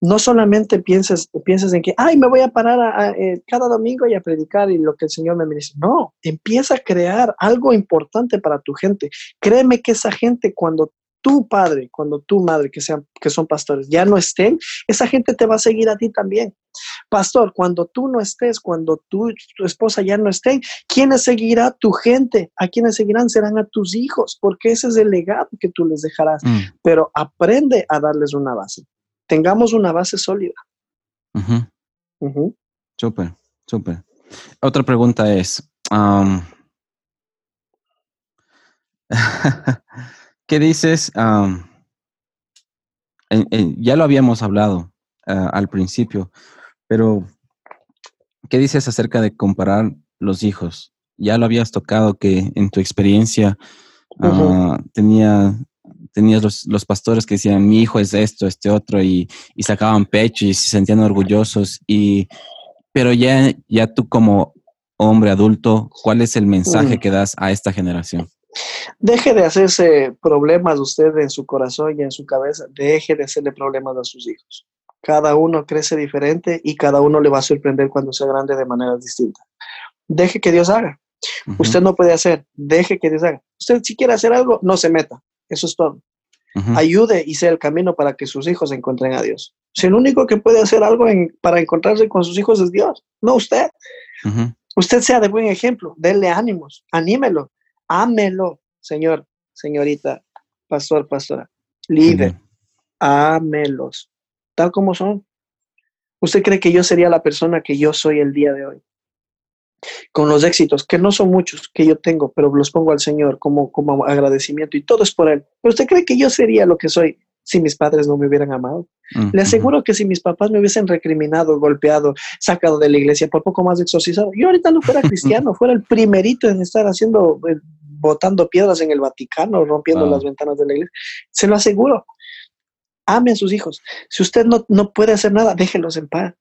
No solamente pienses, pienses en que, ay, me voy a parar eh, cada domingo y a predicar y lo que el Señor me dice. No, empieza a crear algo importante para tu gente. Créeme que esa gente cuando tu padre, cuando tu madre, que, sean, que son pastores, ya no estén, esa gente te va a seguir a ti también. Pastor, cuando tú no estés, cuando tu esposa ya no esté, ¿quiénes seguirá tu gente? ¿A quiénes seguirán? Serán a tus hijos, porque ese es el legado que tú les dejarás. Mm. Pero aprende a darles una base. Tengamos una base sólida. Súper, súper. Otra pregunta es, ¿Qué dices? ya lo habíamos hablado ah, al principio, pero ¿qué dices acerca de comparar los hijos? Ya lo habías tocado que en tu experiencia ah, tenía, tenías los, pastores que decían, mi hijo es esto, este otro, y, sacaban pecho y se sentían orgullosos. Y, pero ya, ya tú como hombre adulto, ¿cuál es el mensaje que das a esta generación? Deje de hacerse problemas usted en su corazón y en su cabeza. Deje de hacerle problemas a sus hijos. Cada uno crece diferente y cada uno le va a sorprender cuando sea grande de manera distinta. Deje que Dios haga. Usted no puede hacer. Deje que Dios haga. Usted si quiere hacer algo, no se meta. Eso es todo. Ayude y sea el camino para que sus hijos encuentren a Dios. Si el único que puede hacer algo para encontrarse con sus hijos es Dios, no usted. Usted sea de buen ejemplo, denle ánimos, anímelo, ámelo, señor, señorita, pastor, pastora, líder, ámelos, tal como son. ¿Usted cree que yo sería la persona que yo soy el día de hoy? Con los éxitos, que no son muchos que yo tengo, pero los pongo al Señor como, como agradecimiento y todo es por Él. ¿Pero usted cree que yo sería lo que soy si mis padres no me hubieran amado? Le aseguro que si mis papás me hubiesen recriminado, golpeado, sacado de la iglesia, por poco más exorcizado, yo ahorita no fuera cristiano, fuera el primerito en estar haciendo eh, botando piedras en el Vaticano, rompiendo las ventanas de la iglesia. Se lo aseguro. Ame a sus hijos. Si usted no, no puede hacer nada, déjelos en paz.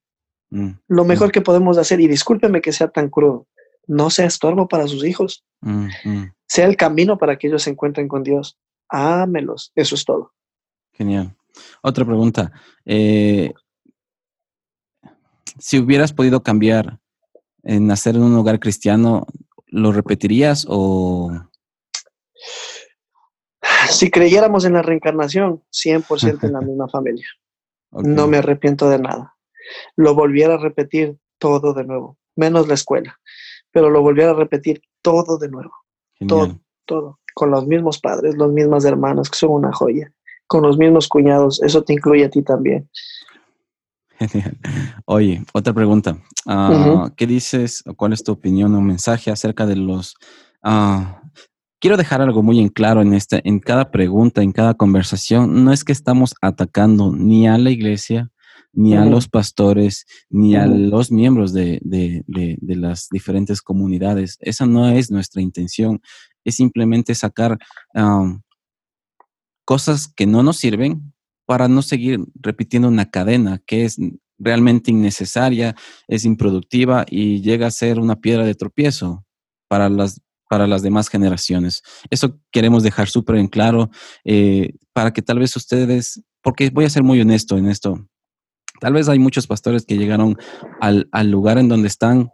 Mm, lo mm. mejor que podemos hacer, y discúlpeme que sea tan crudo, no sea estorbo para sus hijos. Mm, sea el camino para que ellos se encuentren con Dios. Ámelos. Eso es todo. Genial. Otra pregunta. Eh, si hubieras podido cambiar en nacer en un hogar cristiano, ¿lo repetirías o...? Si creyéramos en la reencarnación, 100% en la misma familia. No me arrepiento de nada. Lo volviera a repetir todo de nuevo, menos la escuela, pero lo volviera a repetir todo de nuevo. Todo, todo. Con los mismos padres, los mismos hermanos, que son una joya. Con los mismos cuñados, eso te incluye a ti también. Oye, otra pregunta. Ah, ¿Qué dices o cuál es tu opinión o mensaje acerca de los... Ah, quiero dejar algo muy en claro en, este, en cada pregunta, en cada conversación. No es que estamos atacando ni a la iglesia, ni a los pastores, ni a los miembros de, las diferentes comunidades. Esa no es nuestra intención. Es simplemente sacar cosas que no nos sirven para no seguir repitiendo una cadena que es realmente innecesaria, es improductiva y llega a ser una piedra de tropiezo para las, para las demás generaciones. Eso queremos dejar súper en claro eh, para que tal vez ustedes, porque voy a ser muy honesto en esto, tal vez hay muchos pastores que llegaron al, al lugar en donde están,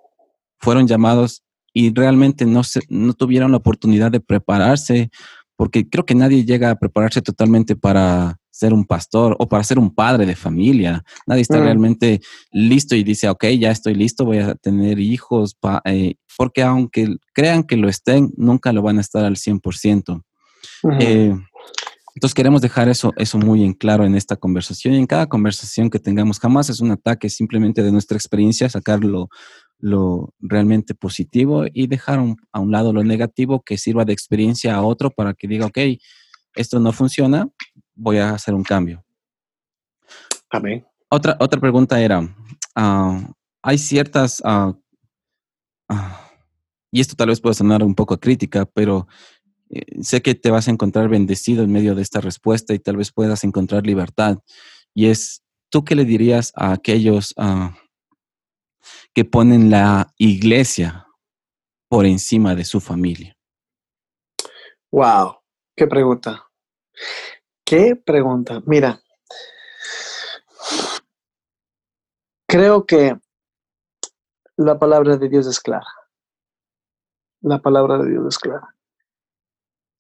fueron llamados y realmente no, se, no tuvieron la oportunidad de prepararse, porque creo que nadie llega a prepararse totalmente para ser un pastor o para ser un padre de familia. Nadie está mm. realmente listo y dice, ok, ya estoy listo, voy a tener hijos, eh, porque aunque crean que lo estén, nunca lo van a estar al 100%. Eh, entonces queremos dejar eso, eso muy en claro en esta conversación y en cada conversación que tengamos. Jamás es un ataque, simplemente de nuestra experiencia, sacarlo lo realmente positivo y dejar a un lado lo negativo que sirva de experiencia a otro para que diga, ok, esto no funciona, voy a hacer un cambio. Amén. Otra, otra pregunta era, ah, hay ciertas, ah, ah, y esto tal vez pueda sonar un poco crítica, pero eh, sé que te vas a encontrar bendecido en medio de esta respuesta y tal vez puedas encontrar libertad. Y es, ¿tú qué le dirías a aquellos que ponen la iglesia por encima de su familia? Wow, qué pregunta. Qué pregunta. Mira, Creo que la palabra de Dios es clara. La palabra de Dios es clara.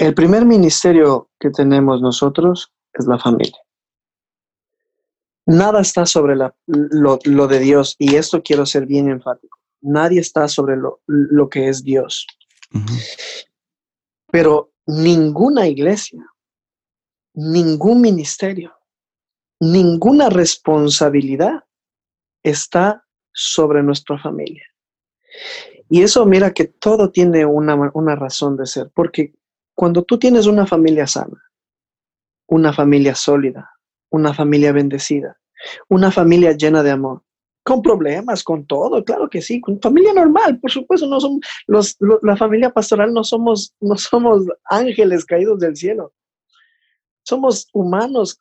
El primer ministerio que tenemos nosotros es la familia. Nada está sobre lo, lo, de Dios, y esto quiero ser bien enfático. Nadie está sobre lo, lo que es Dios. Pero ninguna iglesia, ningún ministerio, ninguna responsabilidad está sobre nuestra familia. Y eso mira que todo tiene una, una razón de ser, porque cuando tú tienes una familia sana, una familia sólida, una familia bendecida, una familia llena de amor, con problemas, con todo, claro que sí, con familia normal, por supuesto, no somos los, la familia pastoral no somos, no somos ángeles caídos del cielo. Somos humanos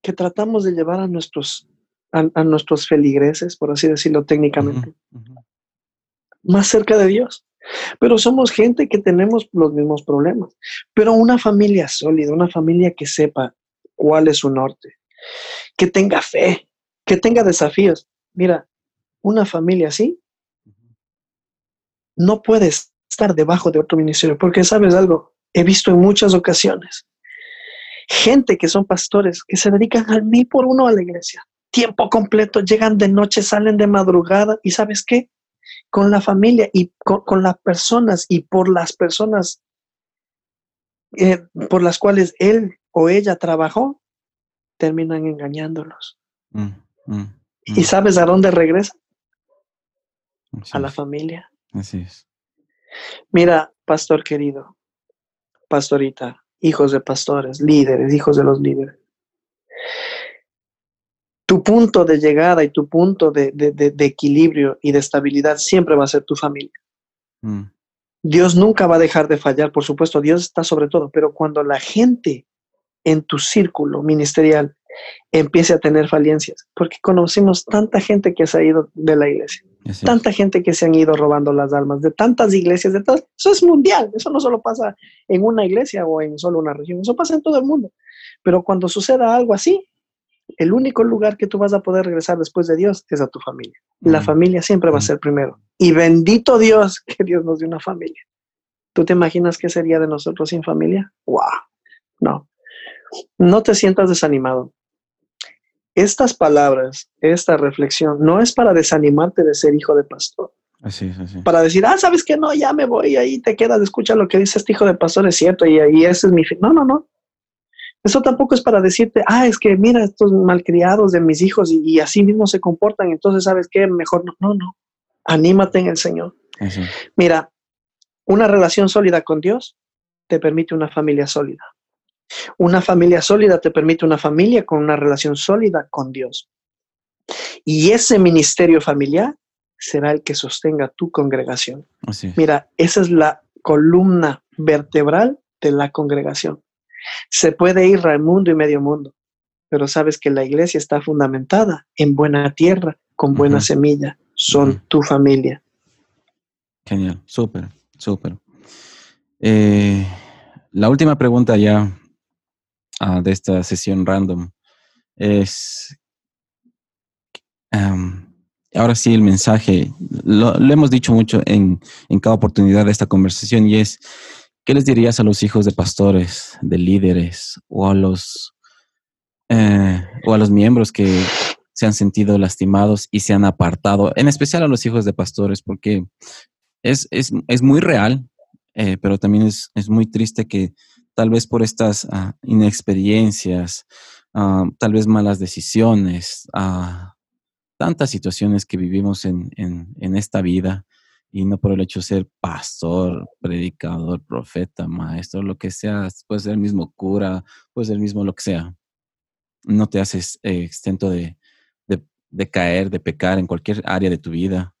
que tratamos de llevar a nuestros, a, nuestros feligreses, por así decirlo técnicamente, más cerca de Dios. Pero somos gente que tenemos los mismos problemas. Pero una familia sólida, una familia que sepa cuál es su norte, que tenga fe, que tenga desafíos. Mira, una familia así no puede estar debajo de otro ministerio, porque sabes algo, he visto en muchas ocasiones gente que son pastores que se dedican al mí por uno a la iglesia, tiempo completo, llegan de noche, salen de madrugada y sabes qué, con la familia y con, las personas y por las personas eh, por las cuales él o ella trabajó, terminan engañándolos. Mm, mm, ¿Y mm. sabes a dónde regresa? a la familia. Así es. Mira, pastor querido, pastorita, hijos de pastores, líderes, hijos de los líderes. Tu punto de llegada y tu punto de, equilibrio y de estabilidad siempre va a ser tu familia. Dios nunca va a dejar de fallar, por supuesto, Dios está sobre todo, pero cuando la gente en tu círculo ministerial empiece a tener falencias, porque conocimos tanta gente que se ha ido de la iglesia, tanta gente que se han ido robando las almas, de tantas iglesias, de todas, eso es mundial, eso no solo pasa en una iglesia o en solo una región, eso pasa en todo el mundo. Pero cuando suceda algo así, el único lugar que tú vas a poder regresar después de Dios es a tu familia. La mm. familia siempre va a mm. ser primero. Y bendito Dios que Dios nos dio una familia. ¿Tú te imaginas qué sería de nosotros sin familia? ¡Wow! No. No te sientas desanimado estas palabras, esta reflexión, no es para desanimarte de ser hijo de pastor. Así, así. Para decir, ah, sabes que no, ya me voy, ahí te quedas, escucha lo que dice este hijo de pastor, es cierto, y ahí ese es mi fin. No, no, no. Eso tampoco es para decirte, ah, es que mira estos malcriados de mis hijos y, así mismo se comportan, entonces sabes qué, mejor no. No, no. Anímate en el Señor. Mira, una relación sólida con Dios te permite una familia sólida. Una familia sólida te permite una familia con una relación sólida con Dios. Y ese ministerio familiar será el que sostenga tu congregación. Mira, esa es la columna vertebral de la congregación. Se puede ir al mundo y medio mundo, pero sabes que la iglesia está fundamentada en buena tierra, con buena semilla. Son tu familia. Genial, súper, súper. Eh, la última pregunta ya Ah, de esta sesión random es, ahora sí el mensaje, lo, hemos dicho mucho en, en, cada oportunidad de esta conversación y es, ¿qué les dirías a los hijos de pastores, de líderes o a los, eh, o a los miembros que se han sentido lastimados y se han apartado, en especial a los hijos de pastores, porque es, es, es muy real, eh, pero también es, es muy triste que tal vez por estas ah, inexperiencias, ah, tal vez malas decisiones, ah, tantas situaciones que vivimos en, esta vida y no por el hecho de ser pastor, predicador, profeta, maestro, lo que sea, puede ser el mismo cura, puede ser el mismo lo que sea. No te haces eh, extento de, caer, de pecar en cualquier área de tu vida.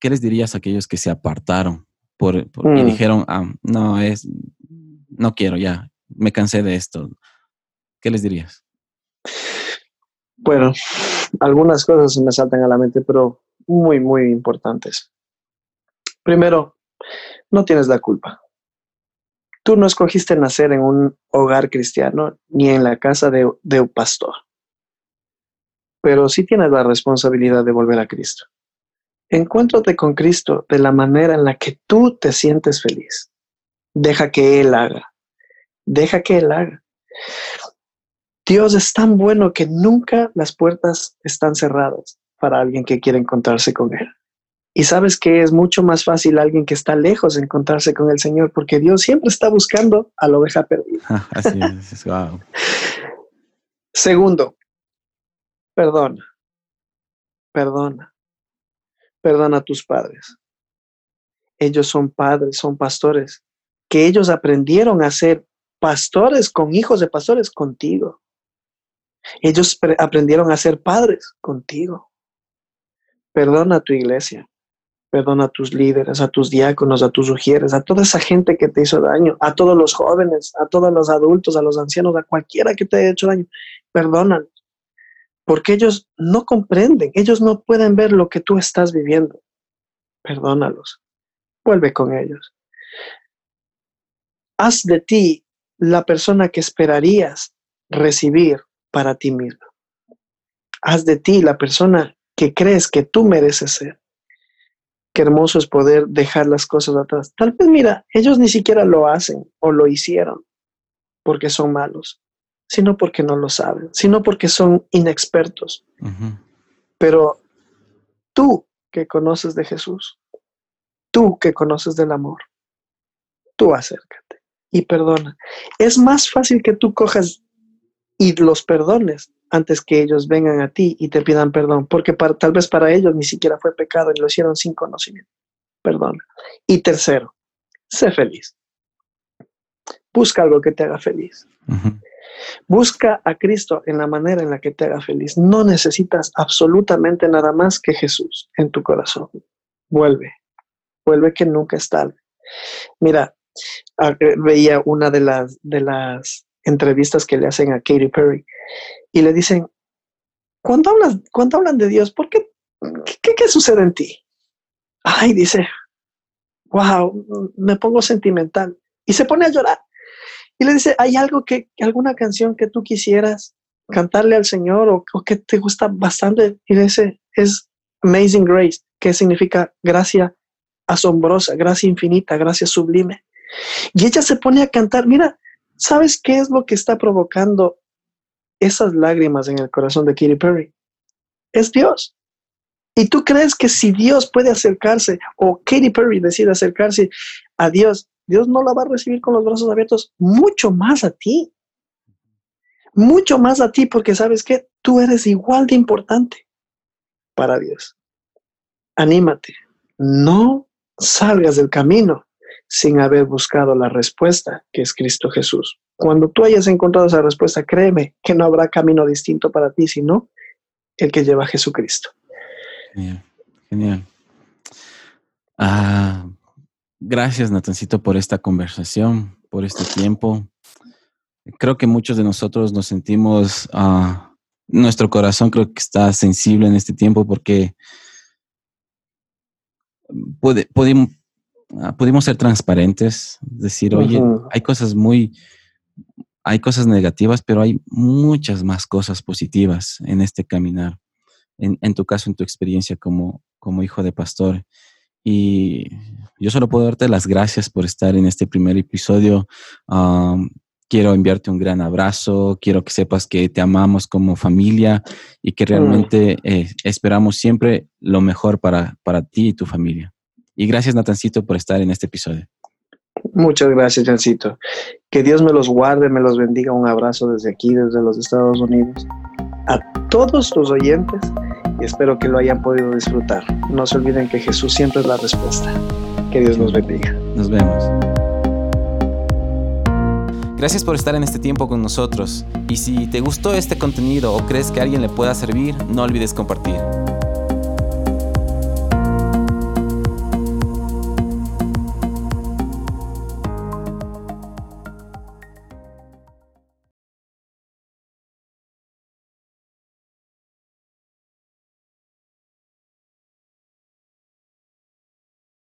¿Qué les dirías a aquellos que se apartaron por, y mm. dijeron, no, es, no quiero ya, me cansé de esto. ¿Qué les dirías? Bueno, algunas cosas me saltan a la mente, pero muy, muy importantes. Primero, no tienes la culpa. Tú no escogiste nacer en un hogar cristiano ni en la casa de, un pastor. pero sí tienes la responsabilidad de volver a Cristo. Encuéntrate con Cristo de la manera en la que tú te sientes feliz. Deja que Él haga. Deja que Él haga. Dios es tan bueno que nunca las puertas están cerradas para alguien que quiere encontrarse con Él. Y sabes que es mucho más fácil alguien que está lejos encontrarse con el Señor, porque Dios siempre está buscando a la oveja perdida. Así es, wow. Segundo, perdona, perdona, perdona a tus padres. Ellos son padres, son pastores, que ellos aprendieron a ser pastores con hijos de pastores contigo. Ellos aprendieron a ser padres contigo. Perdona a tu iglesia, perdona a tus líderes, a tus diáconos, a tus ujieres, a toda esa gente que te hizo daño, a todos los jóvenes, a todos los adultos, a los ancianos, a cualquiera que te haya hecho daño. Perdónalos, porque ellos no comprenden, ellos no pueden ver lo que tú estás viviendo. Perdónalos, vuelve con ellos. Haz de ti la persona que esperarías recibir para ti mismo. Haz de ti la persona que crees que tú mereces ser. Qué hermoso es poder dejar las cosas atrás. Tal vez, mira, ellos ni siquiera lo hacen o lo hicieron porque son malos, sino porque no lo saben, sino porque son inexpertos. Pero tú que conoces de Jesús, tú que conoces del amor, tú acércate y perdona. Es más fácil que tú cojas y los perdones antes que ellos vengan a ti y te pidan perdón, porque tal vez para ellos ni siquiera fue pecado y lo hicieron sin conocimiento. Perdona. Y tercero, sé feliz. Busca algo que te haga feliz. Busca a Cristo en la manera en la que te haga feliz. No necesitas absolutamente nada más que Jesús en tu corazón. Vuelve, vuelve que nunca es tarde. Mira, veía una de las, de las entrevistas que le hacen a Katy Perry y le dicen, cuando, hablas, cuando hablan de Dios, ¿por qué, qué, sucede en ti? Ay, dice, wow, me pongo sentimental y se pone a llorar. Y le dice, ¿hay algo que, alguna canción que tú quisieras cantarle al Señor o, o, que te gusta bastante? Y le dice, es Amazing Grace, que significa gracia asombrosa, gracia infinita, gracia sublime. Y ella se pone a cantar, mira, ¿Sabes qué es lo que está provocando esas lágrimas en el corazón de Katy Perry? Es Dios. Y tú crees que si Dios puede acercarse o Katy Perry decide acercarse a Dios, Dios no la va a recibir con los brazos abiertos, mucho más a ti. Mucho más a ti porque sabes que tú eres igual de importante para Dios. Anímate. No salgas del camino sin haber buscado la respuesta que es Cristo Jesús. Cuando tú hayas encontrado esa respuesta, créeme que no habrá camino distinto para ti, sino el que lleva a Jesucristo. Genial. Ah, gracias, Natancito, por esta conversación, por este tiempo. Creo que muchos de nosotros nos sentimos, ah, nuestro corazón creo que está sensible en este tiempo porque puede, podemos, Ah, pudimos ser transparentes, decir, oye, hay cosas muy, hay cosas negativas, pero hay muchas más cosas positivas en este caminar. En, en, tu caso, en tu experiencia como, como hijo de pastor. Y yo solo puedo darte las gracias por estar en este primer episodio. quiero enviarte un gran abrazo, quiero que sepas que te amamos como familia y que mm. realmente eh, esperamos siempre lo mejor para, para ti y tu familia. Y gracias, Natancito, por estar en este episodio. Muchas gracias, Jancito. Que Dios me los guarde, me los bendiga. Un abrazo desde aquí, desde los Estados Unidos. A todos los oyentes y espero que lo hayan podido disfrutar. No se olviden que Jesús siempre es la respuesta. Que Dios los bendiga. Nos vemos. Gracias por estar en este tiempo con nosotros. Y si te gustó este contenido o crees que a alguien le pueda servir, no olvides compartir.